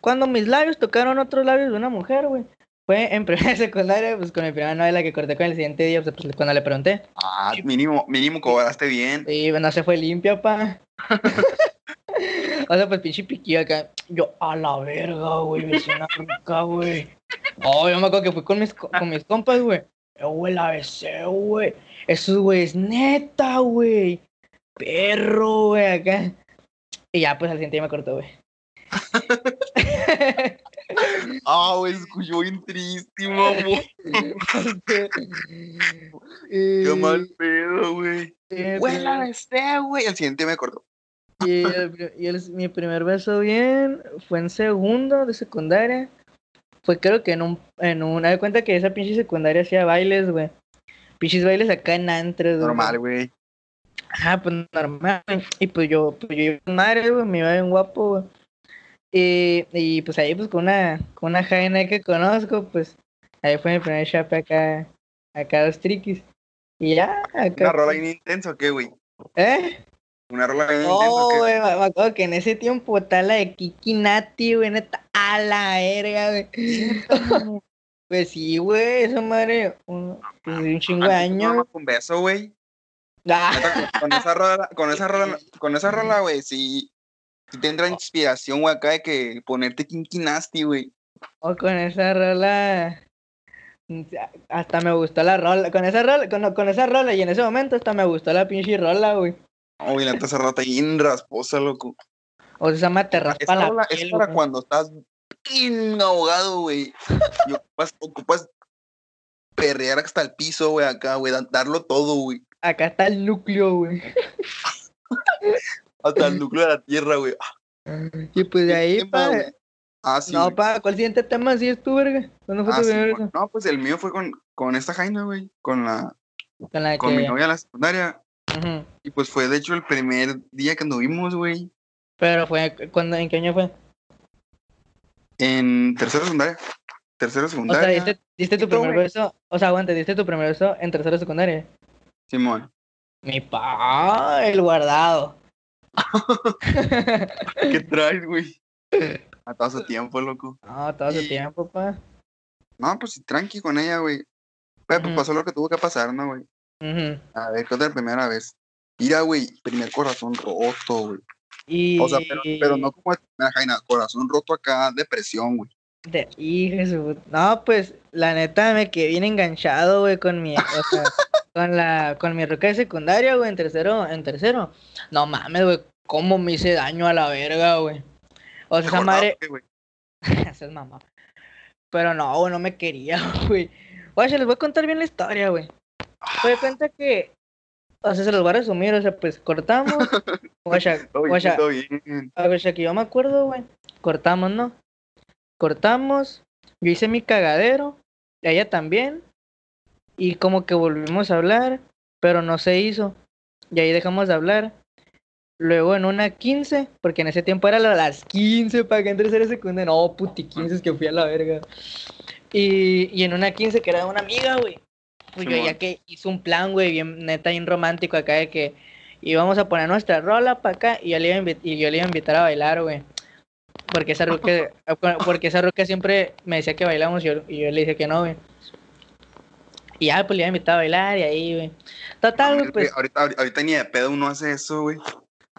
Speaker 2: cuando mis labios tocaron otros labios de una mujer, güey. Fue en primera secundaria, pues con mi primera novia, la que corté con el siguiente día, pues, pues, cuando le pregunté.
Speaker 1: Ah, mínimo, mínimo cobraste bien.
Speaker 2: Y no se fue limpia, pa. o sea, pues pinche piquillo acá. Yo, a la verga, güey, me suena rica, güey. Oh, yo me acuerdo que fui con mis, co- con mis compas, güey. Güey, la besé, güey. Eso, güey, es neta, güey. Perro, güey, acá. Y ya, pues al siguiente día me cortó, güey.
Speaker 1: Ah, güey, se escuchó bien triste, mamón. Qué mal pedo, güey. Güey, la besé, güey. El siguiente me cortó.
Speaker 2: Y, el y el- mi primer beso bien fue en segundo de secundaria. Fue creo que en un, en un, haz de cuenta que esa pinche secundaria hacía bailes, güey. Pinches bailes acá en antros, güey.
Speaker 1: Normal, güey.
Speaker 2: Ajá, pues normal. güey. Y pues yo, pues yo con madre, güey, me iba bien guapo, güey. Y, y pues ahí pues con una, con una jaina que conozco, pues ahí fue mi primer chape acá, acá dos triquis. Y ya, acá.
Speaker 1: ¿Una rola bien intensa o qué, güey?
Speaker 2: ¿Eh?
Speaker 1: ¿Una rola bien intensa
Speaker 2: No,
Speaker 1: o qué?
Speaker 2: güey, me me acuerdo que en ese tiempo está la de Kiki Nati, güey, neta, a la verga, güey. Pues sí, güey, esa madre, un, pues, un chingo de años.
Speaker 1: Un beso, güey.
Speaker 2: Ah,
Speaker 1: Neta, con- Con esa rola, con esa rola, con esa rola, güey, sí. Sí tendrá inspiración, güey, acá de que ponerte kinky nasty, güey.
Speaker 2: o con esa rola, hasta me gustó la rola, con esa rola, con, con esa rola, y en ese momento hasta me gustó la pinche rola, güey.
Speaker 1: Uy, la rola está bien rasposa, loco.
Speaker 2: O sea, me te raspa la
Speaker 1: es para
Speaker 2: güey.
Speaker 1: cuando estás bien ahogado, güey. Y ocupas, ocupas perrear hasta el piso, güey, acá, güey, da- darlo todo, güey.
Speaker 2: Acá está el núcleo, güey.
Speaker 1: Hasta el núcleo de la tierra, güey.
Speaker 2: Y pues de ahí,
Speaker 1: Tema,
Speaker 2: pa.
Speaker 1: Ah, sí.
Speaker 2: no,
Speaker 1: güey.
Speaker 2: pa, ¿cuál siguiente tema sí es tú, verga? ¿Cuándo fue
Speaker 1: Ah,
Speaker 2: tu
Speaker 1: sí,
Speaker 2: beso?
Speaker 1: No, pues el mío fue con, con esta Jaina, güey. Con la,
Speaker 2: Con la
Speaker 1: con mi novia en la secundaria. Y pues fue de hecho el primer día que anduvimos, güey.
Speaker 2: Pero fue, cuando, ¿en qué año fue?
Speaker 1: En tercera secundaria. Tercera
Speaker 2: O sea,
Speaker 1: secundaria.
Speaker 2: diste, diste tu primer beso, o sea, aguante, diste tu primer beso en tercera secundaria.
Speaker 1: Simón.
Speaker 2: Mi pa, el guardado.
Speaker 1: ¿Qué traes, güey? A todo su tiempo, loco.
Speaker 2: No, todo su tiempo, pa.
Speaker 1: No, pues tranqui con ella, güey. Pues pasó lo que tuvo que pasar, ¿no, güey?
Speaker 2: Ujú.
Speaker 1: A ver, ¿qué otra primera vez? Mira, güey, primer corazón roto, güey.
Speaker 2: Y...
Speaker 1: O sea, pero, pero no como primera Jaina, corazón roto acá, depresión, güey.
Speaker 2: De, hijo No, pues, la neta me quedé bien enganchado, güey, con mi... O sea, con la... Con mi roca de secundaria, güey, en tercero, en tercero. No mames, güey, cómo me hice daño a la verga, güey. O sea, esa madre... Esa es mamá. Pero no, güey, no me quería, güey. Oye, les voy a contar bien la historia, güey. Me doy cuenta que. O sea, se los voy a resumir, o sea, pues cortamos. Guacha, guacha, a ver, que yo me acuerdo, güey. Cortamos, ¿no? Cortamos. Yo hice mi cagadero. Ella también. Y como que volvimos a hablar. Pero no se hizo. Y ahí dejamos de hablar. Luego en una 15, porque en ese tiempo era la- las 15 para que entre a secundaria. No, puti 15 es que fui a la verga. Y, y en una 15 que era de una amiga, güey. Pues yo ya que hizo un plan, güey, bien neta, bien romántico acá de que íbamos a poner nuestra rola para acá y yo le iba a, y yo le iba a invitar a bailar, güey. Porque esa ruca, porque esa ruca siempre me decía que bailamos y yo, y yo le dije que no, güey. Y ya, pues le iba a invitar a bailar y ahí, güey. Total, güey, pues.
Speaker 1: Ahorita, ahorita, ni de pedo uno hace eso, güey.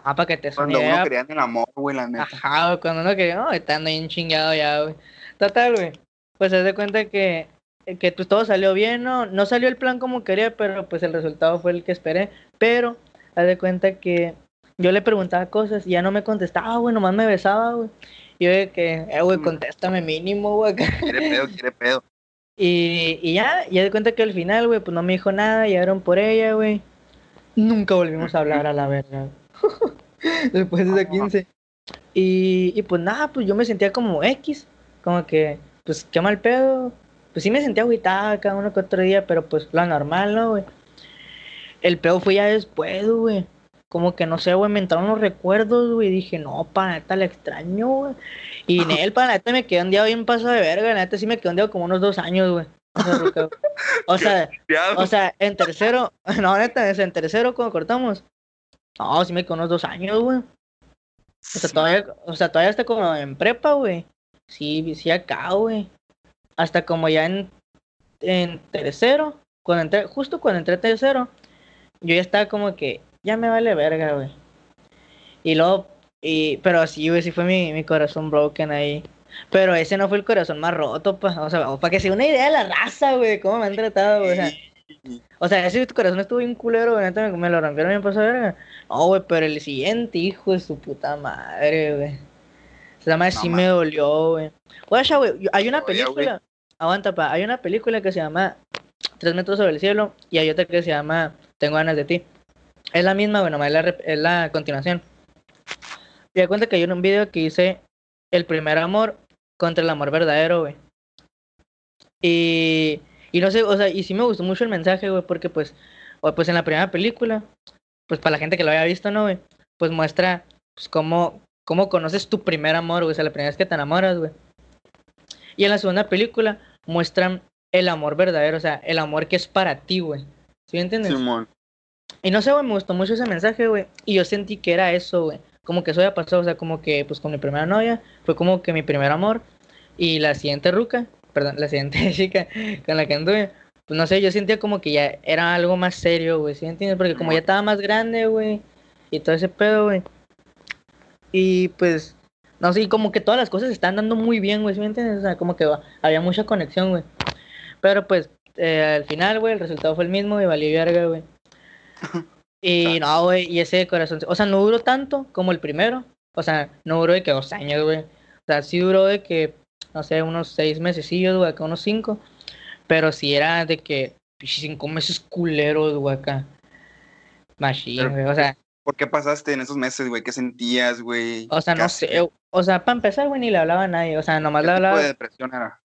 Speaker 2: Ah, para que te
Speaker 1: Cuando uno creía en el amor, güey, la neta.
Speaker 2: Ajá, güey, cuando uno quería, no, estando bien chingado ya, güey. Total, güey. Pues se de cuenta que, que pues todo salió bien, ¿no? No salió el plan como quería, pero pues el resultado fue el que esperé. Pero, haz de cuenta que yo le preguntaba cosas y ya no me contestaba, güey, nomás me besaba, güey. Y yo de que, eh, güey, mm. contéstame mínimo, güey.
Speaker 1: Quiere pedo, quiere pedo.
Speaker 2: Y, y ya, ya de cuenta que al final, güey, pues no me dijo nada, llegaron por ella, güey. Nunca volvimos a hablar a la verdad. Después de esa 15. Y, y pues nada, pues yo me sentía como X, como que, pues qué mal pedo. Pues sí me sentía agüitada cada uno que otro día, pero pues lo normal, ¿no, güey? El pedo fue ya después, güey como que no sé, güey, me entraron los recuerdos, güey, dije, no, para neta, le extraño, güey. Y en él, para neta, me quedé un día bien paso de verga, neta, sí me quedé un día como unos dos años, güey. O sea, o sea, en tercero, no, neta, en tercero cuando cortamos. No, sí me quedé unos dos años, güey. O sea, todavía, o sea, todavía hasta como en prepa, güey. Sí, sí acá, güey. Hasta como ya en, en tercero, cuando entré, justo cuando entré tercero, yo ya estaba como que, ya me vale verga, güey. Y luego, y, pero sí, güey, sí fue mi, mi corazón broken ahí. Pero ese no fue el corazón más roto, pa. O sea, para que sea una idea de la raza, güey, cómo me han tratado, güey. O sea, o sea, ese corazón estuvo bien culero, güey, me, me, lo rompieron bien pasó verga. No, güey, pero el siguiente hijo de su puta madre, güey. Esa madre sí me dolió, güey. Güey, hay una película, aguanta, pa, hay una película que se llama Tres metros sobre el cielo y hay otra que se llama Tengo ganas de ti. Es la misma, bueno, es la, es la continuación. Me da cuenta que hay un video que dice el primer amor contra el amor verdadero, güey. Y, y no sé, o sea, y sí me gustó mucho el mensaje, güey, porque pues, pues en la primera película, pues para la gente que lo haya visto, ¿no, güey? Pues muestra, pues cómo, cómo conoces tu primer amor, güey, o sea, la primera vez que te enamoras, güey. Y en la segunda película muestran el amor verdadero, o sea, el amor que es para ti, güey. ¿Sí entiendes? Simón. Y no sé, güey, me gustó mucho ese mensaje, güey. Y yo sentí que era eso, güey. Como que eso había pasado, o sea, como que, pues con mi primera novia, fue como que mi primer amor. Y la siguiente ruca, perdón, la siguiente chica con la que anduve, pues no sé, yo sentía como que ya era algo más serio, güey, ¿sí entiendes? Porque como ya estaba más grande, güey, y todo ese pedo, güey. Y pues, no sé, como que todas las cosas están dando muy bien, güey, ¿sí me entiendes? O sea, como que había mucha conexión, güey. Pero pues, eh, al final, güey, el resultado fue el mismo y valió verga, güey. Y no, güey, y ese corazón, o sea, no duró tanto como el primero. O sea, no duró de que dos años, güey. O sea, sí duró de que, no sé, unos seis meses, güey, acá unos cinco. Pero sí era de que cinco meses culeros, güey, acá. Machine, güey, o sea.
Speaker 1: ¿Por qué pasaste en esos meses, güey? ¿Qué sentías, güey?
Speaker 2: O sea, no sé, o sea, para empezar, güey, ni le hablaba a nadie. O sea, nomás le hablaba.
Speaker 1: de depresión era?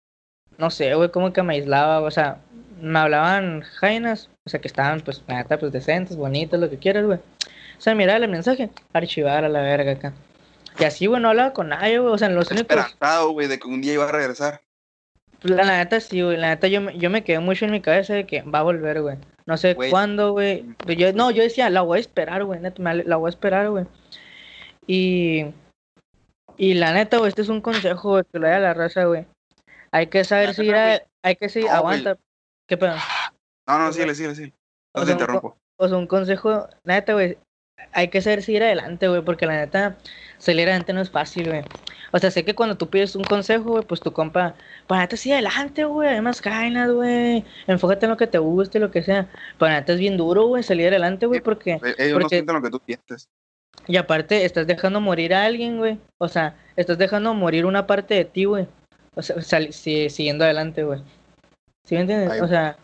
Speaker 2: No sé, güey, como que me aislaba, o sea, me hablaban jainas, o sea, que estaban, pues, neta, pues, decentes, bonitos, lo que quieras, güey. O sea, mirar el mensaje, archivar a la verga acá. Y así, güey, no hablaba con nadie, güey, o sea, en los únicos...
Speaker 1: Esperanzado, güey, de que un día iba a regresar.
Speaker 2: Pues, la, neta, sí, güey, la neta, yo, yo me quedé mucho en mi cabeza de que va a volver, güey. No sé cuándo, güey. Yo, no, yo decía, la voy a esperar, güey, neta, la voy a esperar, güey. Y... Y la neta, güey, este es un consejo, güey, que lo haya la raza, güey. Hay que saber si ir a, hay que seguir, aguanta, ¿Qué pedo?
Speaker 1: No, no, síguele, síguele, sí. No te interrumpo.
Speaker 2: O sea, un consejo, neta, güey. Hay que saber seguir adelante, güey, porque la neta, salir adelante no es fácil, güey. O sea, sé que cuando tú pides un consejo, güey, pues tu compa, neta, sigue adelante, güey, hay más gainas, güey. Enfócate en lo que te guste, lo que sea. Neta, es bien duro, güey, salir adelante, güey, porque.
Speaker 1: Ellos no sienten lo que tú piensas.
Speaker 2: Y aparte, estás dejando morir a alguien, güey. O sea, estás dejando morir una parte de ti, güey. O sea, siguiendo adelante, güey. ¿Sí me entiendes? o sea.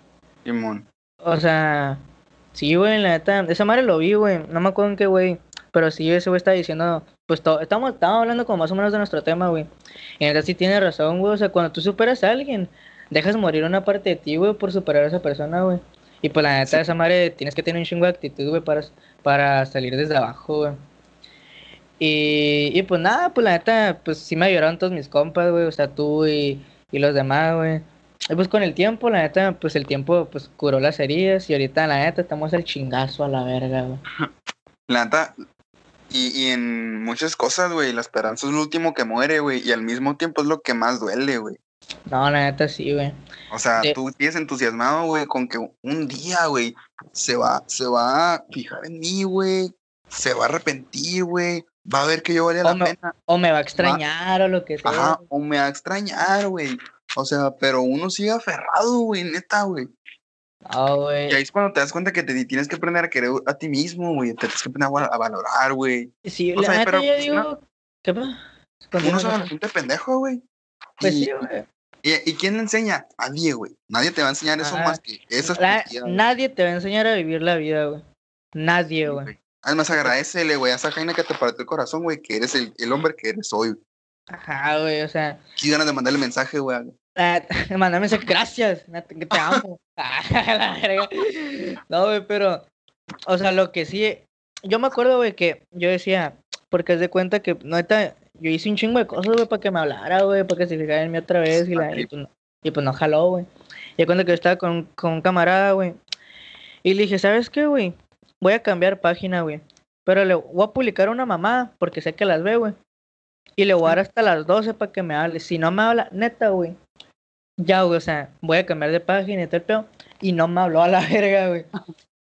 Speaker 2: O sea. Sí, güey, la neta. Esa madre lo vi, güey. No me acuerdo en qué, güey. Pero sí, ese güey está diciendo. Pues estamos, estamos hablando como más o menos de nuestro tema, güey. Y neta sí tiene razón, güey. O sea, cuando tú superas a alguien, dejas morir una parte de ti, güey, por superar a esa persona, güey. Y pues la neta, esa madre tienes que tener un chingo de actitud, güey, para, para salir desde abajo, güey. Y, y pues nada, pues la neta, pues sí me ayudaron todos mis compas, güey. O sea, tú y, y los demás, güey. Y pues con el tiempo, la neta, pues el tiempo pues curó las heridas y ahorita la neta estamos al chingazo a la verga, güey.
Speaker 1: La neta, y, y en muchas cosas, güey, la esperanza es lo último que muere, güey, y al mismo tiempo es lo que más duele, güey.
Speaker 2: No, la neta sí, güey.
Speaker 1: O sea, tú tienes entusiasmado, güey, con que un día, güey, se va, se va a fijar en mí, güey, se va a arrepentir, güey, va a ver que yo valía la
Speaker 2: me-
Speaker 1: pena,
Speaker 2: O me va a extrañar o lo que sea.
Speaker 1: ajá, o me va a extrañar, güey. O sea, pero uno sigue aferrado, güey, neta, güey.
Speaker 2: No, güey.
Speaker 1: Y ahí es cuando te das cuenta que te tienes que aprender a querer a ti mismo, güey, te tienes que aprender a, val- a valorar, güey.
Speaker 2: Sí,
Speaker 1: o
Speaker 2: la
Speaker 1: sea, pero,
Speaker 2: yo
Speaker 1: pues,
Speaker 2: digo.
Speaker 1: no.
Speaker 2: ¿Qué pasa?
Speaker 1: Uno se sentir pendejo, güey.
Speaker 2: Pues
Speaker 1: y,
Speaker 2: sí, güey.
Speaker 1: y, y quién le enseña? Nadie, güey. Nadie te va a enseñar eso
Speaker 2: Ah,
Speaker 1: más que esas
Speaker 2: La- nadie te va a enseñar a vivir la vida, güey. Nadie, güey.
Speaker 1: Además, agradecele, güey, a esa jaina que te partió el corazón, güey, que eres el, el hombre que eres hoy.
Speaker 2: Ajá, güey, o sea.
Speaker 1: Qué ganas de mandarle mensaje, güey.
Speaker 2: Ah, Mándame ese gracias, que te amo. Ah. No, güey, pero, o sea, lo que sí, yo me acuerdo, güey, que yo decía, porque es de cuenta que, neta, yo hice un chingo de cosas, güey, para que me hablara, güey, para que se fijara en mí otra vez, y, la, y, pues, no, y pues no jaló, güey. Y cuando que yo estaba con, con un camarada, güey, y le dije, ¿sabes qué, güey? Voy a cambiar página, güey, pero le voy a publicar una mamá, porque sé que las ve, güey. Y le voy a dar hasta las 12 para que me hable. Si no me habla, neta, güey. Ya, güey, o sea, voy a cambiar de página y todo el pedo. Y no me habló a la verga, güey.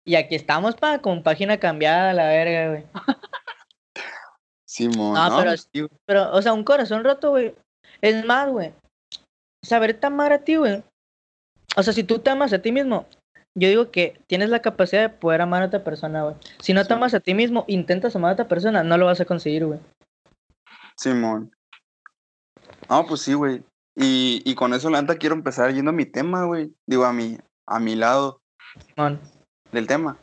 Speaker 2: Y aquí estamos, pa, con página cambiada a la verga, güey.
Speaker 1: Simón,
Speaker 2: No,
Speaker 1: no,
Speaker 2: pero-. Pero, o sea, un corazón roto, güey. Es más, güey. Saber amar a ti, güey. O sea, si tú te amas a ti mismo, yo digo que tienes la capacidad de poder amar a otra persona, güey. Si no te amas a ti mismo, intentas amar a otra persona, no lo vas a conseguir, güey.
Speaker 1: Simón. No, pues sí, güey. Y, y con eso, la neta, quiero empezar yendo a mi tema, güey. Digo, a mi, a mi lado
Speaker 2: Simón.
Speaker 1: del tema.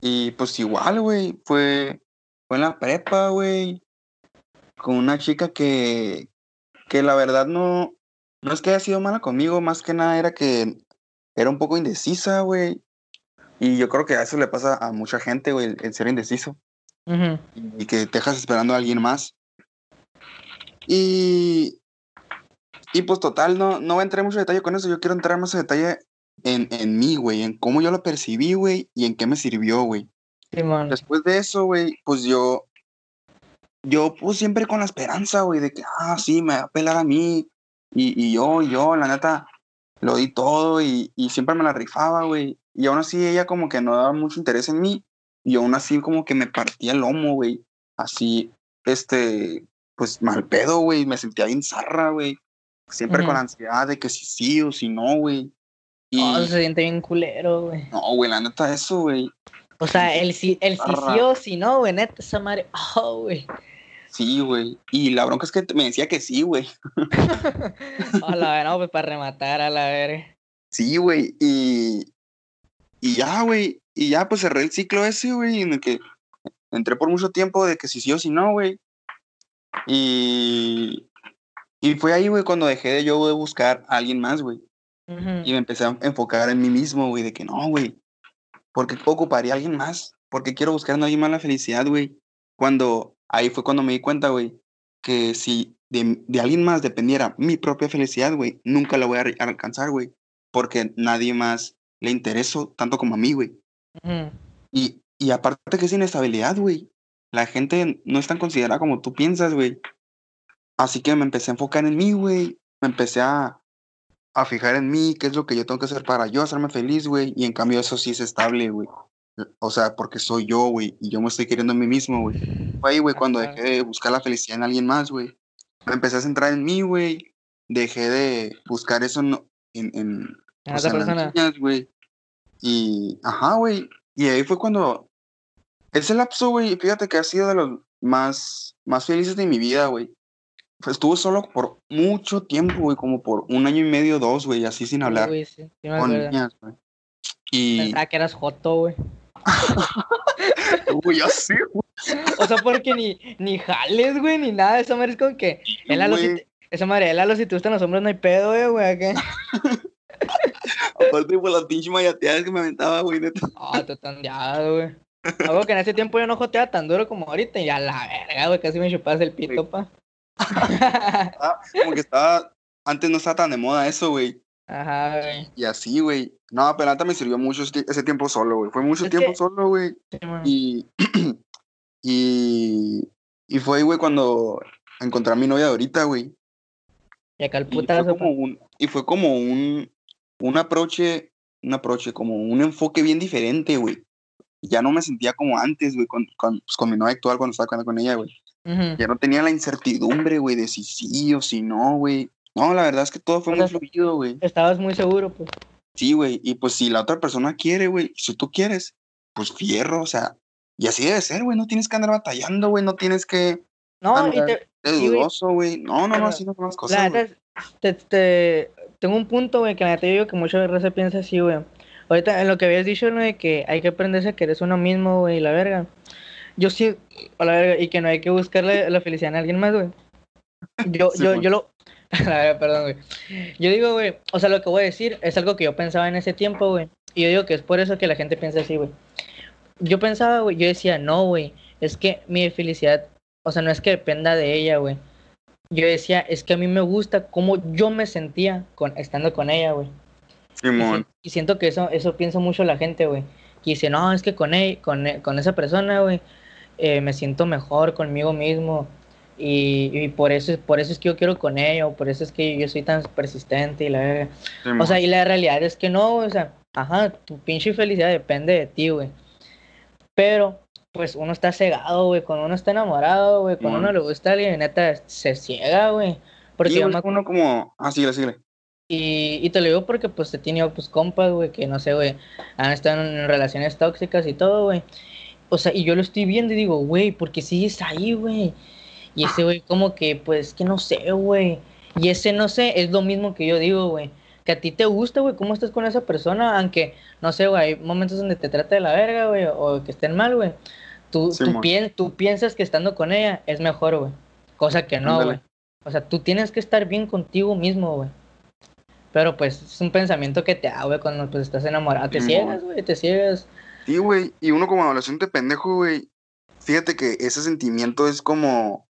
Speaker 1: Y pues igual, güey, fue, fue en la prepa, güey, con una chica que, que la verdad no, no es que haya sido mala conmigo, más que nada era que era un poco indecisa, güey. Y yo creo que a eso le pasa a mucha gente, güey, el, el ser indeciso. Y que te dejas esperando a alguien más. Y, y pues total, no, no voy a entrar en mucho detalle con eso, yo quiero entrar más en detalle en, en mí, güey, en cómo yo lo percibí, güey, y en qué me sirvió, güey.
Speaker 2: Simón.
Speaker 1: Después de eso, güey, pues yo, yo pues siempre con la esperanza, güey, de que, ah, sí, me va a pelar a mí. Y, y yo, yo, la neta, lo di todo y, y siempre me la rifaba, güey. Y aún así ella como que no daba mucho interés en mí. Y aún así como que me partía el lomo, güey. Así, este, pues mal pedo, güey. Me sentía bien zarra, güey. Siempre con ansiedad de que si sí o si no, güey. Y
Speaker 2: Oh, se siente bien culero, güey.
Speaker 1: no, güey, la neta, eso, güey.
Speaker 2: O sea, el sí, el sí,
Speaker 1: Zarra.
Speaker 2: sí o si no, güey, neta, esa madre. Oh, güey.
Speaker 1: Sí, güey. Y la bronca es que me decía que sí, güey.
Speaker 2: A la no, pues para rematar a la verga.
Speaker 1: Sí, güey. Y, y ya, güey. Y ya, pues cerré el ciclo ese, güey, en el que entré por mucho tiempo de que si sí o si no, güey. Y, y fue ahí, güey, cuando dejé de yo de buscar a alguien más, güey. Y me empecé a enfocar en mí mismo, güey, de que no, güey. ¿Por qué ocuparía a alguien más? ¿Por qué quiero buscar en alguien más la felicidad, güey? Cuando, ahí fue cuando me di cuenta, güey, que si de, de alguien más dependiera mi propia felicidad, güey, nunca la voy a alcanzar, güey. Porque nadie más le intereso tanto como a mí, güey. Y, y aparte que es inestabilidad, güey. La gente no es tan considerada como tú piensas, güey. Así que me empecé a enfocar en mí, güey. Me empecé a, a fijar en mí, qué es lo que yo tengo que hacer para yo hacerme feliz, güey. Y en cambio eso sí es estable, güey. O sea, porque soy yo, güey. Y yo me estoy queriendo a mí mismo, güey. Fue ahí, güey, cuando dejé de buscar la felicidad en alguien más, güey. Me empecé a centrar en mí, güey. Dejé de buscar eso en, en, en,
Speaker 2: En
Speaker 1: pues,
Speaker 2: otra
Speaker 1: en las
Speaker 2: persona.
Speaker 1: niñas, güey. Y, ajá, güey. Y ahí fue cuando. Ese lapso, güey, fíjate que ha sido de los más, más felices de mi vida, güey. Pues estuve solo por mucho tiempo, güey, como por un año y medio, dos, güey, así sin hablar
Speaker 2: Uy, sí, sí me
Speaker 1: con niñas, güey. Y.
Speaker 2: Pensaba que eras Joto, güey.
Speaker 1: Güey, ya sé, güey.
Speaker 2: O sea, porque ni, ni jales, güey, ni nada. Esa madre es como que. Si
Speaker 1: güey.
Speaker 2: te- esa madre, el Lalo, si te gustan los hombres, no hay pedo, güey, güey. acá.
Speaker 1: Aparte por las pinches mayateadas que me aventaba, güey, neta.
Speaker 2: Ah, tú tan diado, güey. Algo que en ese tiempo yo no joteaba tan duro como ahorita. Y a la verga, güey, casi me chupabas el pito, pa.
Speaker 1: Ah, Como que estaba. Antes no estaba tan de moda eso, güey.
Speaker 2: Ajá, güey.
Speaker 1: Y así, güey. No, pero neta me sirvió mucho ese, tiempo solo, güey. Fue mucho
Speaker 2: Es
Speaker 1: tiempo
Speaker 2: que-
Speaker 1: solo, güey.
Speaker 2: Sí.
Speaker 1: Y, y, y fue, güey, cuando encontré a mi novia de ahorita, güey.
Speaker 2: Y acá el
Speaker 1: Y fue como un, y fue como un, un aproche, un aproche, como un enfoque bien diferente, güey. Ya no me sentía como antes, güey, con, con, pues, con mi novia actual cuando estaba con ella, güey. Ya no tenía la incertidumbre, güey, de si sí o si no, güey. No, la verdad es que todo fue
Speaker 2: O
Speaker 1: muy
Speaker 2: sea,
Speaker 1: fluido, güey.
Speaker 2: Estabas muy seguro, pues.
Speaker 1: Sí, güey. Y pues si la otra persona quiere, güey, si tú quieres, pues fierro, o sea. Y así debe ser, güey. No tienes que andar batallando, güey. No tienes que
Speaker 2: No, y te,
Speaker 1: dudoso, güey. No, no, no, así no son las
Speaker 2: la
Speaker 1: cosas,
Speaker 2: neta, te, te- tengo un punto, güey, que la yo digo que mucha raza piensa así, güey. Ahorita, en lo que habías dicho, ¿no? De que hay que aprenderse a querer uno mismo, güey, la verga. Yo sí, a la verga, y que no hay que buscar la, la felicidad en alguien más, güey. Yo,
Speaker 1: Sí,
Speaker 2: yo, yo lo... A la verga, perdón, güey. Yo digo, güey, o sea, lo que voy a decir es algo que yo pensaba en ese tiempo, güey. Y yo digo que es por eso que la gente piensa así, güey. Yo pensaba, güey, yo decía, no, güey, es que mi felicidad, o sea, no es que dependa de ella, güey. Yo decía, es que a mí me gusta cómo yo me sentía con, estando con ella, güey. Y,
Speaker 1: Simón.
Speaker 2: si- y siento que eso, eso piensa mucho la gente, güey. Que dice, no, es que con, él, con, con esa persona, güey, eh, me siento mejor conmigo mismo. Y, y por eso, por eso es que yo quiero con ella, o por eso es que yo soy tan persistente y la verga.
Speaker 1: Simón.
Speaker 2: O sea, y la realidad es que no, o sea, ajá, tu pinche felicidad depende de ti, güey. Pero, pues uno está cegado, güey, cuando uno está enamorado, güey, cuando uno le gusta a alguien, neta, se ciega, güey. Porque
Speaker 1: Sí, uno como. Ah, síguele, síguele.
Speaker 2: y, y te lo digo porque pues he tenido pues compas, güey, que no sé, güey, han estado en relaciones tóxicas y todo, güey. O sea, y yo lo estoy viendo y digo, güey, ¿por qué sigues ahí, güey? Y ese güey como que, pues, que no sé, güey. Y ese no sé, es lo mismo que yo digo, güey. Que a ti te gusta, güey, cómo estás con esa persona, aunque, no sé, güey, hay momentos donde te trata de la verga, güey, o que estén mal, güey. Tú, piensas que estando con ella es mejor, güey. Cosa que no, güey. O sea, tú tienes que estar bien contigo mismo, güey. Pero pues es un pensamiento que te da, güey, cuando pues estás enamorado. Te ciegas, güey, te ciegas.
Speaker 1: Sí, güey. Y uno como adolescente pendejo, güey. Fíjate que ese sentimiento es como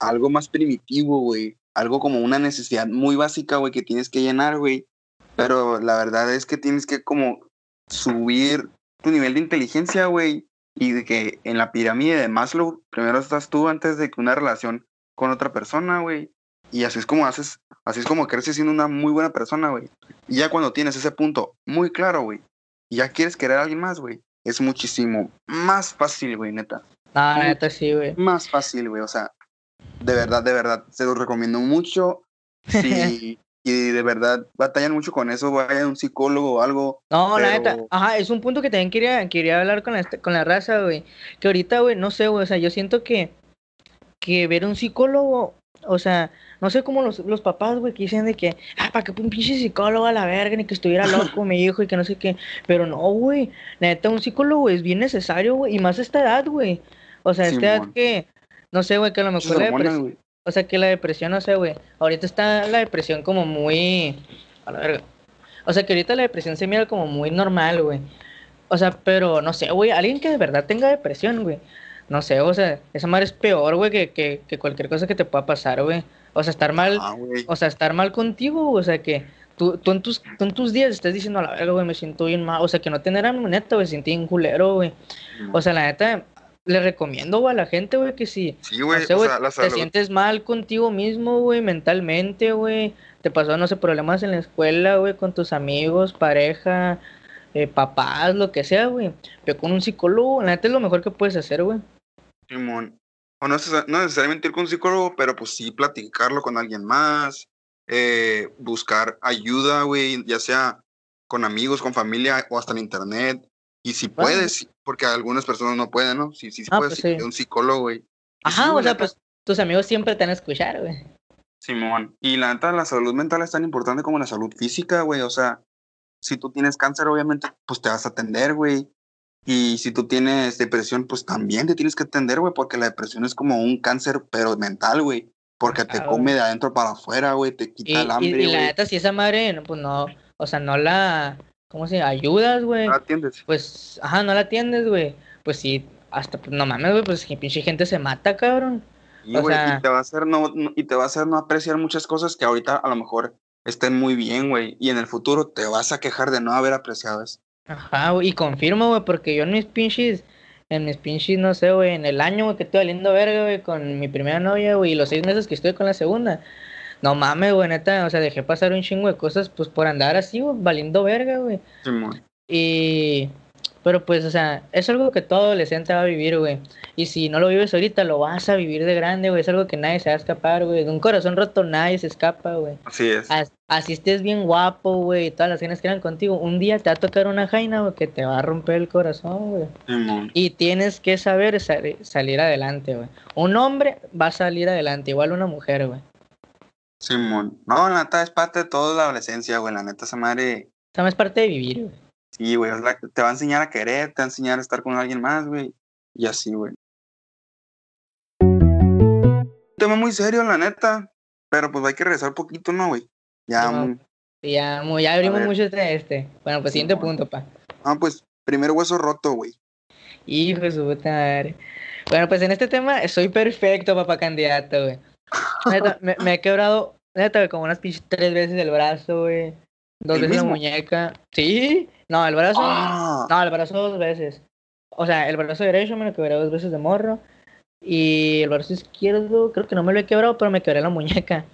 Speaker 1: algo más primitivo, güey. Algo como una necesidad muy básica, güey, que tienes que llenar, güey. Pero la verdad es que tienes que como subir tu nivel de inteligencia, güey. Y de que en la pirámide de Maslow, primero estás tú antes de que una relación con otra persona, güey. Y así es como haces, así es como creces siendo una muy buena persona, güey. Y ya cuando tienes ese punto muy claro, güey, ya quieres querer a alguien más, güey, es muchísimo más fácil, güey, neta. Muy-
Speaker 2: neta sí, güey.
Speaker 1: Más fácil, güey. O sea, de verdad, de verdad, se los recomiendo mucho. Si, y de verdad batallan mucho con eso, vayan a un psicólogo o algo.
Speaker 2: No, la neta, ajá, es un punto que también quería, quería hablar con la, este- con la raza, güey. Que ahorita, güey, no sé, güey, o sea, yo siento que, que ver un psicólogo, o sea, no sé cómo los, los papás, güey, que dicen de que, ah, para que un pinche psicólogo a la verga, ni que estuviera loco mi hijo y que no sé qué. Pero no, güey, neta, un psicólogo es bien necesario, güey, y más a esta edad, güey. O sea, a esta edad que, no sé, güey, que a lo mejor la depresión, o sea, que la depresión, no sé, güey. Ahorita está la depresión como muy. A la verga. O sea, que ahorita la depresión se mira como muy normal, güey. O sea, pero no sé, güey. Alguien que de verdad tenga depresión, güey. No sé, o sea, esa madre es peor, güey, que, que, que cualquier cosa que te pueda pasar, güey. O sea, estar mal.
Speaker 1: Ah.
Speaker 2: O sea, estar mal contigo, o sea, que tú, tú, en tus, tú en tus días estás diciendo a la verga, güey, me siento bien mal. O sea, que no tener a neta, güey, sentí un culero, güey. O sea, la neta, le recomiendo, güey, a la gente, güey, que si.
Speaker 1: sí,
Speaker 2: No
Speaker 1: güey.
Speaker 2: sé,
Speaker 1: o
Speaker 2: güey,
Speaker 1: sea, la
Speaker 2: te sientes mal contigo mismo, güey, mentalmente, güey. Te pasó, no sé, problemas en la escuela, güey, con tus amigos, pareja, eh, papás, lo que sea, güey. Pero con un psicólogo, la neta es lo mejor que puedes hacer, güey.
Speaker 1: Simón. O no, no necesariamente ir con un psicólogo, pero pues sí platicarlo con alguien más. eh, buscar ayuda, güey, ya sea con amigos, con familia o hasta en internet. Y si
Speaker 2: Bueno.
Speaker 1: puedes, porque algunas personas no pueden, ¿no? Si, si
Speaker 2: Ah,
Speaker 1: puedes
Speaker 2: pues
Speaker 1: ir a un psicólogo, güey.
Speaker 2: Ajá,
Speaker 1: sí,
Speaker 2: o sea, pues tus amigos siempre te van a escuchar, güey.
Speaker 1: Simón. Y la neta, la salud mental es tan importante como la salud física, güey. O sea, si tú tienes cáncer, obviamente, pues te vas a atender, güey. Y si tú tienes depresión, pues también te tienes que atender, güey, porque la depresión es como un cáncer, pero mental, güey. Porque te come de adentro para afuera, güey, te
Speaker 2: Y,
Speaker 1: quita el hambre,
Speaker 2: y la neta, si esa madre, pues no, o sea, no la, ¿cómo se llama? Ayudas, güey.
Speaker 1: ¿No atiendes?
Speaker 2: Pues, ajá, no la atiendes, güey. Pues sí, hasta, pues no mames, güey, pues que pinche gente se mata, cabrón.
Speaker 1: Y,
Speaker 2: o sea-
Speaker 1: y te va a hacer no, no- y te va a hacer no apreciar muchas cosas que ahorita a lo mejor estén muy bien, güey. Y en el futuro te vas a quejar de no haber apreciado eso.
Speaker 2: Ajá, güey, y confirmo, güey, porque yo en mis pinches, en mis pinches, no sé, güey, en el año, güey, que estoy valiendo verga, güey, con mi primera novia, güey, y los seis meses que estoy con la segunda. No mames, güey, neta, o sea, dejé pasar un chingo de cosas, pues, por andar así, güey, valiendo verga, güey. Y... Pero pues, o sea, es algo que todo adolescente va a vivir, güey. Y si no lo vives ahorita, lo vas a vivir de grande, güey. Es algo que nadie se va a escapar, güey. De un corazón roto nadie se escapa, güey.
Speaker 1: Así es.
Speaker 2: As- Así estés bien guapo, güey, y todas las ganas que eran contigo. Un día te va a tocar una jaina, güey, que te va a romper el corazón, güey. Y tienes que saber sali- salir adelante, güey. Un hombre va a salir adelante, igual una mujer, güey.
Speaker 1: Simón. No, la neta es parte de toda la adolescencia, güey. La neta, esa madre.
Speaker 2: O sea, es parte de vivir, güey.
Speaker 1: Sí, güey. Te va a enseñar a querer, te va a enseñar a estar con alguien más, güey. Y así, güey. Un tema muy serio, la neta. Pero pues hay que regresar un poquito, ¿no, güey? Ya,
Speaker 2: Simón.
Speaker 1: muy-
Speaker 2: ya, mu- ya abrimos mucho este, este. Bueno, pues siguiente punto, pa.
Speaker 1: Ah, pues, primer hueso roto, güey.
Speaker 2: Hijo de su puta madre. Bueno, pues en este tema soy perfecto, papá candidato, güey. Neta, me, me he quebrado, neta, como unas pinches tres veces el brazo, güey. Dos
Speaker 1: ¿El
Speaker 2: veces la muñeca. ¿Sí? No, el brazo.
Speaker 1: Ah,
Speaker 2: No, el brazo dos veces. O sea, el brazo derecho me lo quebré dos veces de morro. Y el brazo izquierdo, creo que no me lo he quebrado, pero me quebré la muñeca.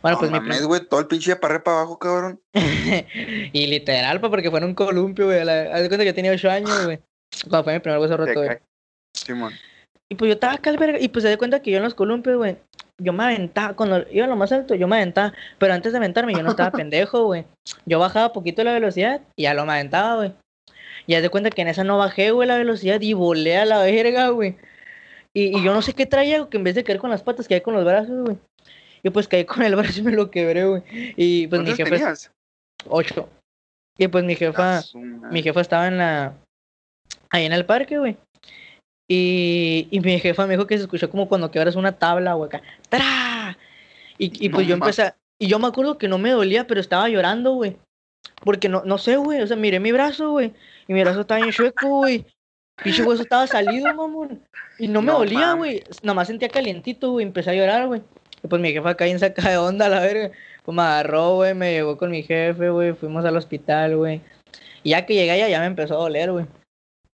Speaker 2: Bueno,
Speaker 1: no
Speaker 2: pues
Speaker 1: mames, güey. Todo el pinche de para abajo, cabrón.
Speaker 2: y literal, pa, porque fue en un columpio, güey. Haz de cuenta que yo tenía ocho años, güey. Cuando fue mi primer hueso roto, güey.
Speaker 1: Simón.
Speaker 2: Y pues yo estaba acá al verga, y pues se da cuenta que yo en los columpios, güey, yo me aventaba, cuando iba a lo más alto, yo me aventaba, pero antes de aventarme yo no estaba pendejo, güey. Yo bajaba poquito la velocidad y ya lo me aventaba, güey. Y haz de cuenta que en esa no bajé, güey, la velocidad y volé a la verga, güey. Y, y yo no sé qué traía, güey, que en vez de caer con las patas, caí con los brazos, güey. Y pues caí con el brazo y me lo quebré, güey. Y pues mi
Speaker 1: ¿Cuántos
Speaker 2: jefa,
Speaker 1: tenías?
Speaker 2: ocho. Y pues mi jefa, mi jefa estaba en la. Ahí en el parque, güey. Y, y mi jefa me dijo que se escuchó como cuando quebras una tabla, güey, acá. ¡Tra! Y, y pues
Speaker 1: No
Speaker 2: yo empecé. a- Y yo me acuerdo que no me dolía, pero estaba llorando, güey. Porque no, no sé, güey. O sea, miré mi brazo, güey. Y mi brazo estaba bien chueco, güey. Pinche hueso estaba salido, mamón. Y no me
Speaker 1: No
Speaker 2: dolía, güey. Nomás sentía calientito, güey. Empecé a llorar, güey. Y pues mi jefa acá en saca de onda, la verga. Pues me agarró, güey. Me llevó con mi jefe, güey. Fuimos al hospital, güey. Y ya que llegué allá, ya me empezó a doler, güey.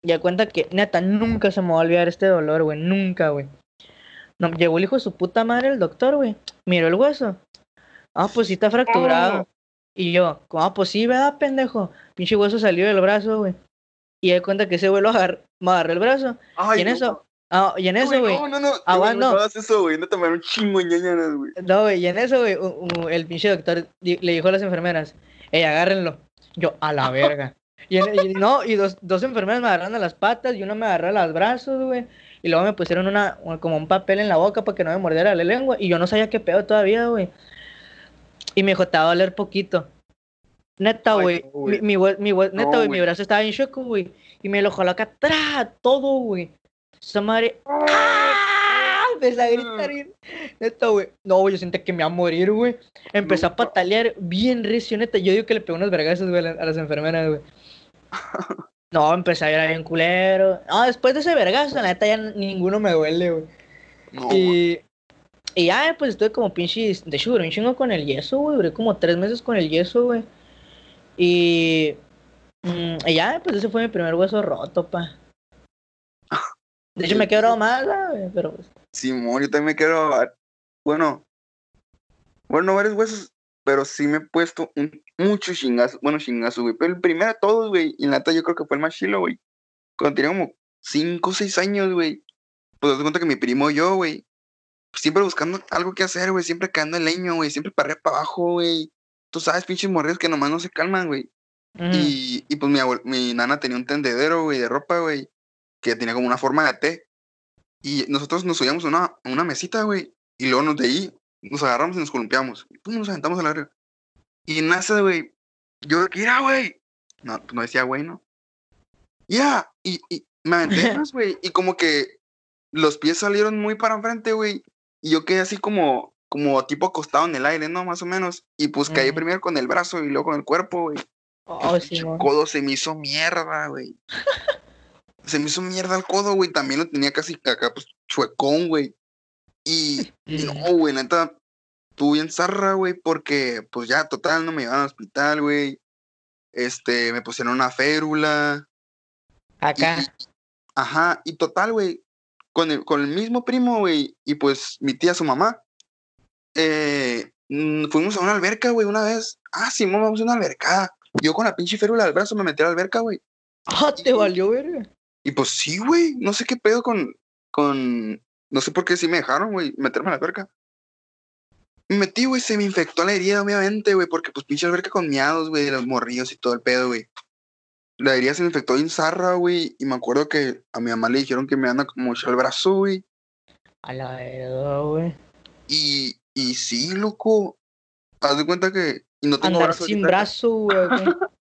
Speaker 2: Y da cuenta que, neta, nunca se me va a olvidar este dolor, güey. Nunca, güey. No, llegó el hijo de su puta madre, el doctor, güey. Miró el hueso. Ah, pues sí está fracturado.
Speaker 1: Oh.
Speaker 2: Y yo, ah, pues sí, ¿verdad, pendejo? Pinche hueso salió del brazo, güey. Y da cuenta que ese güey lo agar- me agarró el brazo.
Speaker 1: Ay,
Speaker 2: y en
Speaker 1: no,
Speaker 2: eso, ah, y en eso, güey.
Speaker 1: No, no, no.
Speaker 2: Ah,
Speaker 1: güey,
Speaker 2: bueno.
Speaker 1: No hagas eso, güey. No te un chingo de ñañanas, güey.
Speaker 2: No, güey, y en eso, güey, el pinche doctor le dijo a las enfermeras, ey, agárrenlo. Yo, a la verga. Y, no, y dos, dos enfermeras me agarraron a las patas y una me agarró a los brazos, güey. Y luego me pusieron una, un- como un papel en la boca para que no me mordiera la lengua. Y yo no sabía qué pedo todavía, güey. Y me dijo, te va a doler poquito. Neta, güey.
Speaker 1: no,
Speaker 2: mi, mi, mi neta,
Speaker 1: No,
Speaker 2: güey, mi brazo estaba en shock, güey. Y me lo jaló acá atrás, todo, güey. Esa madre. ¡Ah! Empecé a gritar. bien- Neta, güey. No, güey, yo sentía que me iba a morir, güey. Empecé a
Speaker 1: No.
Speaker 2: patalear bien recio, neta. Yo digo que le pegó unos vergazos, güey, a a las enfermeras, güey. No, empecé a llorar bien culero. No, después de ese vergazo, la neta, ya ninguno me duele, güey.
Speaker 1: No.
Speaker 2: Y, y ya, pues estuve como pinche. De duré un chingo con el yeso, güey. Duré como tres meses con el yeso, güey. Y. mm, y ya, pues ese fue mi primer hueso roto, pa. De hecho, me he quebrado más, güey. Pero pues.
Speaker 1: Simón, yo también me quiero. Bueno, bueno, varios huesos, pero sí me he puesto un, muchos chingazos. Bueno, chingazos, güey. Pero el primero de todos, güey. Y la neta, yo creo que fue el más chilo, güey. Cuando tenía como 5 o 6 años, güey. Pues te cuenta que mi primo y yo, güey. Siempre buscando algo que hacer, güey. Siempre cagando el leño, güey. Siempre para arriba, para abajo, güey. Tú sabes, pinches morridos que nomás no se calman, güey. Y, y pues mi, mi nana tenía un tendedero, güey, de ropa, güey, que tenía como una forma de T. Y nosotros nos subíamos a una, una mesita, güey, y luego nos de ahí nos agarramos y nos columpiamos. Y pum, nos aventamos a la verga. Y nace, güey, yo, mira, güey. No, pues no decía, güey, ¿no? Ya, y, y me aventé güey, y como que los pies salieron muy para enfrente, güey, y yo quedé así como, como tipo acostado en el aire, ¿no? Más o menos. Y pues caí primero con el brazo y luego con el cuerpo, güey.
Speaker 2: Oh,
Speaker 1: El
Speaker 2: sí, mo.
Speaker 1: codo se me hizo mierda, güey. se me hizo mierda el codo, güey. También lo tenía casi acá, pues, chuecón, güey. Y, y no, güey, neta. estuvo bien zarra, güey, porque pues ya, total, no me llevaron al hospital, güey. Este, me pusieron una férula.
Speaker 2: Acá.
Speaker 1: Ajá, y total, güey, con el, con el mismo primo, güey, y pues mi tía, su mamá, eh, fuimos a una alberca, güey, una vez. Ah, sí, vamos a una albercada. Yo con la pinche férula del brazo me metí a la alberca, güey.
Speaker 2: Ah, te valió, verga.
Speaker 1: Y pues sí, güey, no sé qué pedo con, con, no sé por qué sí me dejaron, güey, meterme a la alberca. Me metí, güey, se me infectó la herida, obviamente, güey, porque pues pinche alberca con miados, güey, de los morrillos y todo el pedo, güey. La herida se me infectó en zarra, güey, y me acuerdo que a mi mamá le dijeron que me anda como el brazo, güey.
Speaker 2: A la verdad, güey.
Speaker 1: Y, y sí, loco. Haz de cuenta que. Y no tengo
Speaker 2: Andar
Speaker 1: brazo
Speaker 2: sin
Speaker 1: ahorita.
Speaker 2: brazo, güey.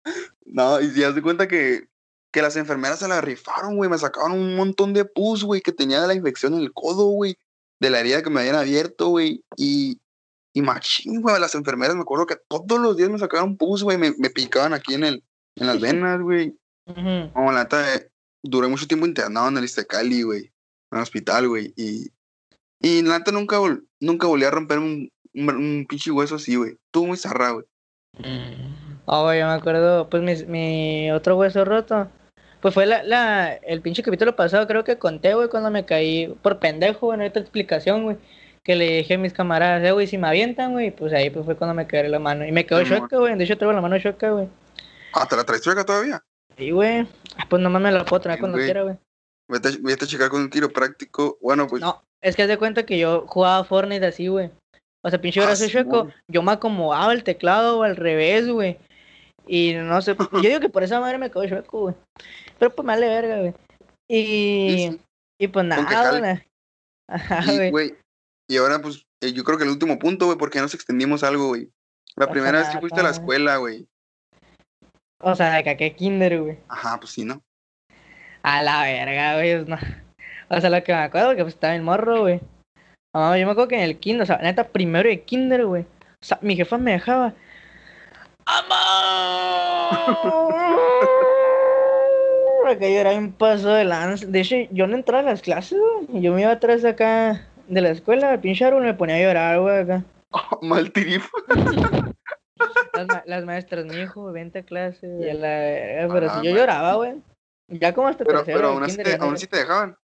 Speaker 1: No, y sí, haz de cuenta que, que las enfermeras se la rifaron, güey. Me sacaron un montón de pus, güey, que tenía de la infección en el codo, güey. De la herida que me habían abierto, güey. Y, y machín, güey. Las enfermeras, me acuerdo que todos los días me sacaban pus, güey. Me, me picaban aquí en, el, en las venas, güey.
Speaker 2: Ujú.
Speaker 1: Como la neta, eh, duré mucho tiempo internado en el Istecali, güey. En el hospital, güey. Y, y la neta nunca, vol- nunca volví a romper un, un, un pinche hueso así, güey. Estuvo muy zarra, güey.
Speaker 2: Ah, güey, yo me acuerdo, pues mi, mi otro hueso roto. Pues fue la, la, el pinche capítulo pasado, creo que conté, güey, cuando me caí por pendejo, hay otra explicación, güey. Que le dije a mis camaradas, eh, güey, si me avientan, güey, pues ahí pues fue cuando me quebré la mano. Y me quedó choca, güey, de hecho traigo la mano choca, güey.
Speaker 1: Ah, ¿te la traes chueca todavía?
Speaker 2: Y, güey, ah, pues nomás me la puedo traer
Speaker 1: Sí,
Speaker 2: cuando
Speaker 1: güey.
Speaker 2: quiera, güey.
Speaker 1: Vete, a- vete a checar con un tiro práctico. Bueno, pues.
Speaker 2: No, es que haz de cuenta que yo jugaba Fortnite así, güey. O sea, pinche
Speaker 1: Ah,
Speaker 2: brazo chueco,
Speaker 1: Simón.
Speaker 2: yo me acomodaba el teclado al revés, güey. Y no sé, yo digo que por esa madre me quedó chueco, güey. Pero pues me vale verga, güey. Y,
Speaker 1: sí.
Speaker 2: y pues nada, güey. Ajá,
Speaker 1: Y,
Speaker 2: güey.
Speaker 1: y ahora, pues, eh, yo creo que el último punto, güey, porque nos extendimos algo, güey. La primera vez que fuiste a la escuela, güey.
Speaker 2: O sea, de que qué kinder, güey.
Speaker 1: Ajá, pues sí, ¿no?
Speaker 2: A la verga, güey. No. O sea, lo que me acuerdo que pues estaba en morro, güey. Yo me acuerdo que en el kinder, o sea, neta, primero de kinder, güey. O sea, mi jefa me dejaba. ¡Amá! Que yo era un paso de lanza. De hecho, yo no entraba a las clases, güey. Yo me iba atrás acá de la escuela, el pinche árbol me ponía a llorar, güey, acá.
Speaker 1: Mal tirif.
Speaker 2: Las, ma- las maestras, mi hijo, vente a clase. Y a la verga, pero
Speaker 1: Ah,
Speaker 2: si yo
Speaker 1: ma-
Speaker 2: lloraba, güey. Ya como hasta
Speaker 1: Pero,
Speaker 2: tercero
Speaker 1: pero aún así, te, aún así te dejaban.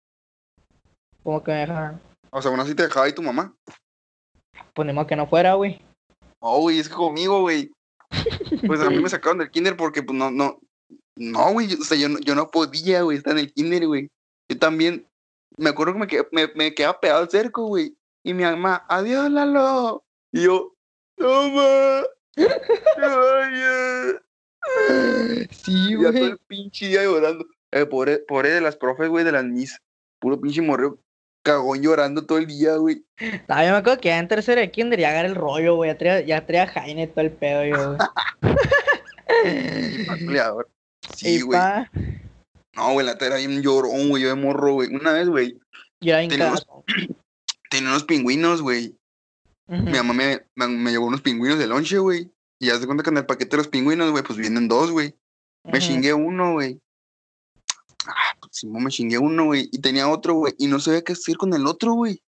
Speaker 2: como que me dejaban.
Speaker 1: O sea, aún así te dejaba ahí tu mamá.
Speaker 2: Ponemos que no fuera, güey.
Speaker 1: Oh, güey, es que conmigo, güey. Pues a mí me sacaron del kinder porque, pues, no, no. No, güey, o sea, yo no, yo no podía, güey, estar en el kinder, güey. Yo también, me acuerdo que me, quedé- me, me quedaba pegado al cerco, güey. Y mi mamá, adiós, Lalo. Y yo, no, ma. No vayas".
Speaker 2: Sí,
Speaker 1: Y ya todo
Speaker 2: güey.
Speaker 1: el pinche día llorando. Eh, pobre, pobre de las profes, güey, de las mis. Puro pinche morreo cagón llorando todo el día, güey.
Speaker 2: No, yo me acuerdo que ya en tercero de kinder ya agarré el rollo, güey. Ya traía, ya traía Jaime todo el pedo, yo, güey.
Speaker 1: Sí, güey.
Speaker 2: pa,
Speaker 1: No, güey, la tela era bien llorón, güey, yo de morro, güey. Una vez, güey, Tenemos-
Speaker 2: cagado.
Speaker 1: tenía unos pingüinos, güey.
Speaker 2: Ujú.
Speaker 1: Mi mamá me, me, me llevó unos pingüinos de lonche, güey. Y ya se cuenta que en el paquete de los pingüinos, güey, pues vienen dos, güey. Me
Speaker 2: Ujú.
Speaker 1: chingué uno, güey. Ah, pues Simón, me chingué uno, güey. Y tenía otro, güey. Y no sabía qué hacer con el otro, güey.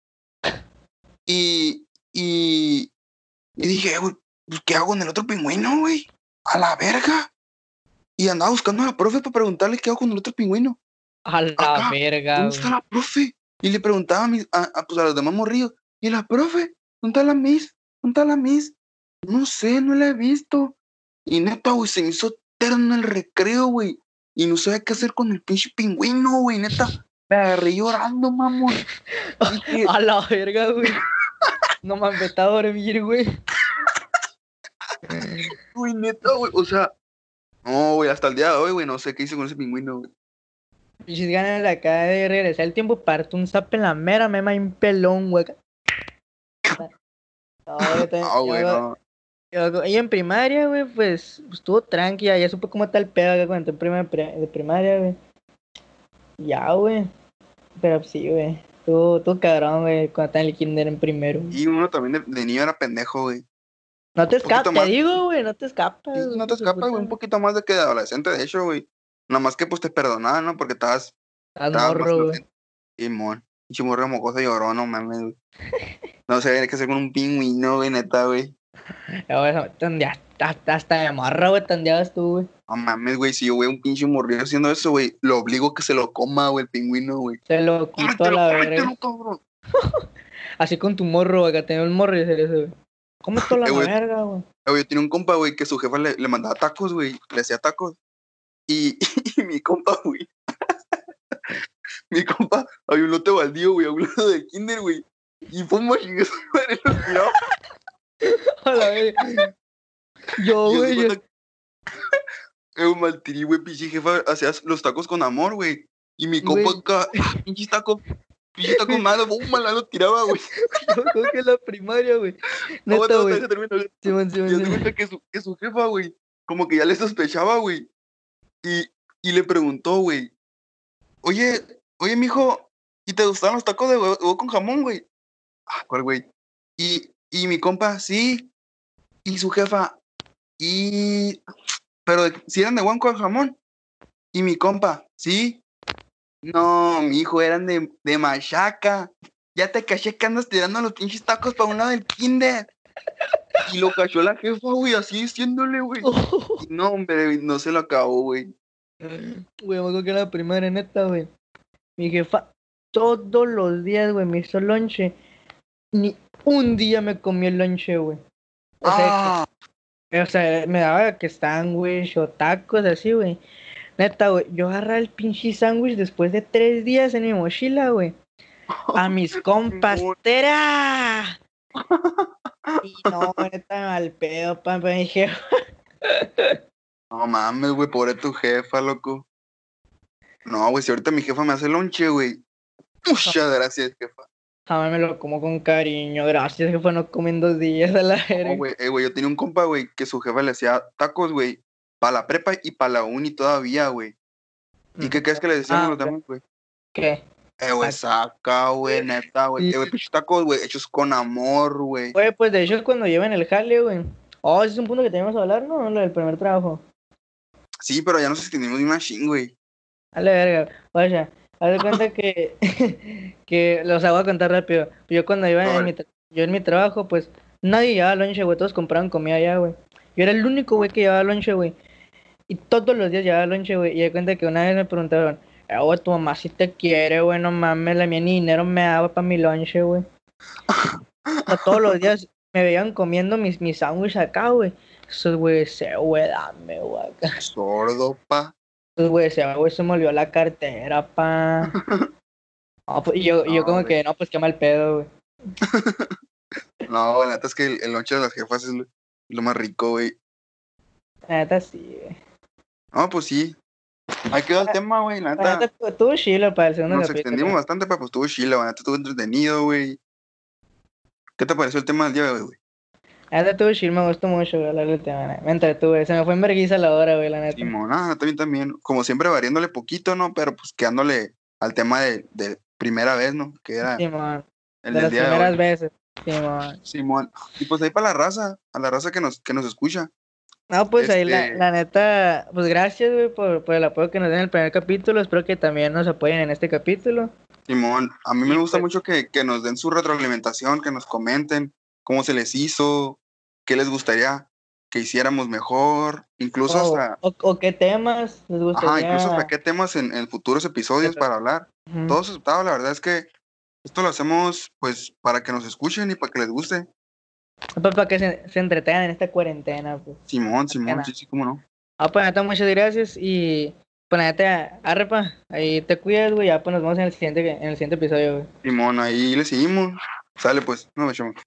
Speaker 1: Y, y, y dije, "Eh, güey, pues, ¿qué hago con el otro pingüino, güey? A la verga. Y andaba buscando a la profe para preguntarle qué hago con el otro pingüino.
Speaker 2: A la
Speaker 1: Acá,
Speaker 2: verga,
Speaker 1: ¿Dónde está la profe? Y le preguntaba a, mis, a, a, pues, a los demás morrillos. ¿Y la profe? ¿Dónde está la miss? ¿Dónde está la miss? No sé, no la he visto. Y neta, güey, se me hizo eterno el recreo, güey. Y no sabía qué hacer con el pinche pingüino, güey, neta. Me agarré llorando, mamón. Dije,
Speaker 2: A la verga, güey. No me vete a dormir, güey.
Speaker 1: güey, neta, güey. O sea, no, güey, hasta el día de hoy, güey, no sé qué hice con ese pingüino, güey.
Speaker 2: Pinches ganas de acá de regresar el tiempo, parte un zap en la mera y un pelón, güey. No, yo también-
Speaker 1: Ah, güey,
Speaker 2: yo-
Speaker 1: no.
Speaker 2: Y en primaria, güey, pues pues, estuvo tranqui, ya, supe cómo está el pedo acá cuando entré en primaria, pri- de primaria, güey. Ya, güey. Pero sí, güey. Tú, tú cabrón, güey, cuando estaba en el kinder en primero.
Speaker 1: Y uno también de, de niño era pendejo, güey.
Speaker 2: No te escapas, te digo, güey, no te escapas.
Speaker 1: Sí, no te
Speaker 2: de
Speaker 1: escapas, güey, un poquito más de que de adolescente, de hecho, güey. Nada más que pues te perdonaban, ¿no? Porque estabas,
Speaker 2: Estás
Speaker 1: estabas
Speaker 2: morro, güey.
Speaker 1: Y mon, pinche morro mocoso lloró, no mames, güey. No sé, hay que hacer con un pingüino, güey, neta, güey.
Speaker 2: Hasta, hasta de morra, güey, tondeabas tú, güey.
Speaker 1: No mames, güey, si yo veo un pinche morrillo haciendo eso, güey, lo obligo a que se lo coma, güey, el pingüino, güey.
Speaker 2: Se lo quito a la verga. Así con tu morro, güey, que tenía el morro y hacer eso, güey.
Speaker 1: Eh,
Speaker 2: la
Speaker 1: güey.
Speaker 2: verga, güey.
Speaker 1: Eh, güey, Yo tenía un compa, güey, que su jefa le, le mandaba tacos, güey, le hacía tacos. Y, y mi compa, güey. mi compa, había un lote baldío, güey, a un lado del kinder, güey. Y fue un madre, lo tiraba.
Speaker 2: A la verga. Yo, güey, yo-
Speaker 1: maltirí, güey, pinche jefa, hacía los tacos con amor, güey. Y mi
Speaker 2: Güey.
Speaker 1: acá, pinches tacos, pinches tacos malos, bum, mala lo tiraba, güey.
Speaker 2: yo creo que en la primaria, güey.
Speaker 1: Aguanta,
Speaker 2: güey.
Speaker 1: deja termino,
Speaker 2: Simón, Simón,
Speaker 1: que su, que su jefa, güey, como que ya le sospechaba, güey. Y, y le preguntó, güey, oye, oye, mijo, ¿y te gustaban los tacos de huevo con jamón, güey? Ah, ¿cuál, güey? Y, y mi compa, sí. Y su jefa, y... Pero si eran de huevo con jamón. Y mi compa, sí. No, mi hijo, eran de, de machaca. Ya te caché que andas tirando los pinches tacos para un lado del kinder. Y lo cachó la jefa, güey, así diciéndole, güey. No, hombre, no se lo acabó, güey.
Speaker 2: Güey, me acuerdo que en la primaria, neta, güey. Mi jefa todos los días, güey, me hizo lonche. Ni un día me comió el lonche, güey. O sea,
Speaker 1: Ah,
Speaker 2: o sea, me daba que sándwich o tacos así, güey. Neta, güey, yo agarraba el pinche sándwich después de tres días en mi mochila, güey. A mis compas. ¡tera! Y no, neta, mal pedo, pa, mi jefa.
Speaker 1: no mames, güey, pobre tu jefa, loco. No, güey, si ahorita mi jefa me hace lonche, güey. Muchas gracias, jefa.
Speaker 2: Jamás me lo como con cariño. Gracias, jefa, no comen dos días a la verga.
Speaker 1: No, güey, eh, güey, yo tenía un compa, güey, que su jefa le hacía tacos, güey, para la prepa y para la uni todavía, güey. ¿Y qué crees que le decíamos
Speaker 2: Ah,
Speaker 1: los demás, güey?
Speaker 2: ¿Qué?
Speaker 1: Eh, güey, saca, güey, neta, güey. Eh, güey, pinches tacos, güey, hechos con amor, güey.
Speaker 2: Güey, pues de hecho es cuando llevan el jale, güey. Oh, ese es un punto que teníamos que hablar, ¿no? Lo del primer trabajo.
Speaker 1: Sí, pero ya nos extendimos bien machine, güey.
Speaker 2: Dale, verga. Vaya, haz de cuenta que, que los hago a contar rápido. Yo cuando iba en mi, yo en mi trabajo, pues, nadie llevaba lonche, güey. Todos compraban comida allá, güey. Yo era el único, güey, que llevaba lonche, güey. Y todos los días llevaba lonche, güey. Y de cuenta que una vez me preguntaron, eh, güey, tu mamá si te quiere, güey, no mames, la mía ni dinero me daba para mi lonche, güey. Todos los días me veían comiendo mis, mis sándwiches acá, güey. Esos güey, ese güey, dame, güey.
Speaker 1: Sordo, pa.
Speaker 2: Esos güey, ese güey se me olvidó la cartera, pa. No, pues, y yo, y yo
Speaker 1: No,
Speaker 2: como
Speaker 1: güey.
Speaker 2: que, no, pues qué mal pedo, güey.
Speaker 1: No, la neta es que el, el lonche de las jefas es lo, lo más rico, güey.
Speaker 2: La neta sí, güey.
Speaker 1: No, pues sí. Ahí quedó el tema, güey, la
Speaker 2: La
Speaker 1: neta.
Speaker 2: neta estuvo- chilo para el segundo
Speaker 1: Nos
Speaker 2: capítulo.
Speaker 1: extendimos bastante, pero pues estuvo chila, la neta estuvo entretenido, güey. ¿Qué te pareció el tema del día de hoy, güey?
Speaker 2: La neta estuvo chill, me gustó mucho, güey, ¿no? Me entretuve, se me fue en vergüenza la hora, güey, la neta.
Speaker 1: Simón, ah, también, también. Como siempre, variándole poquito, ¿no? Pero pues quedándole al tema de, de primera vez, ¿no? Que era
Speaker 2: Simón,
Speaker 1: el
Speaker 2: de las
Speaker 1: día
Speaker 2: primeras veces. Simón.
Speaker 1: Simón. Y pues ahí para la raza, a la raza que nos, que nos escucha.
Speaker 2: No, pues ahí la,
Speaker 1: Este-
Speaker 2: la neta, pues gracias, güey, por, por el apoyo que nos den en el primer capítulo. Espero que también nos apoyen en este capítulo.
Speaker 1: Simón, a mí me gusta
Speaker 2: pues-
Speaker 1: mucho que, que nos den su retroalimentación, que nos comenten cómo se les hizo, qué les gustaría que hiciéramos mejor, incluso hasta,
Speaker 2: o, o qué temas les
Speaker 1: ajá,
Speaker 2: gustaría.
Speaker 1: incluso hasta qué temas en, en futuros episodios para hablar.
Speaker 2: Ujú.
Speaker 1: Todo aceptado, la verdad es que esto lo hacemos pues para que nos escuchen y para que les guste.
Speaker 2: Pues para que se, se entretengan en esta cuarentena, pues.
Speaker 1: Simón, Simón, sí, sí, cómo no.
Speaker 2: Ah, pues neta, muchas gracias y pues neta, arrepa, ahí te cuidas, güey, ya pues nos vemos en el siguiente, en el siguiente episodio, güey.
Speaker 1: Simón, ahí le seguimos. Sale pues, nos vemos.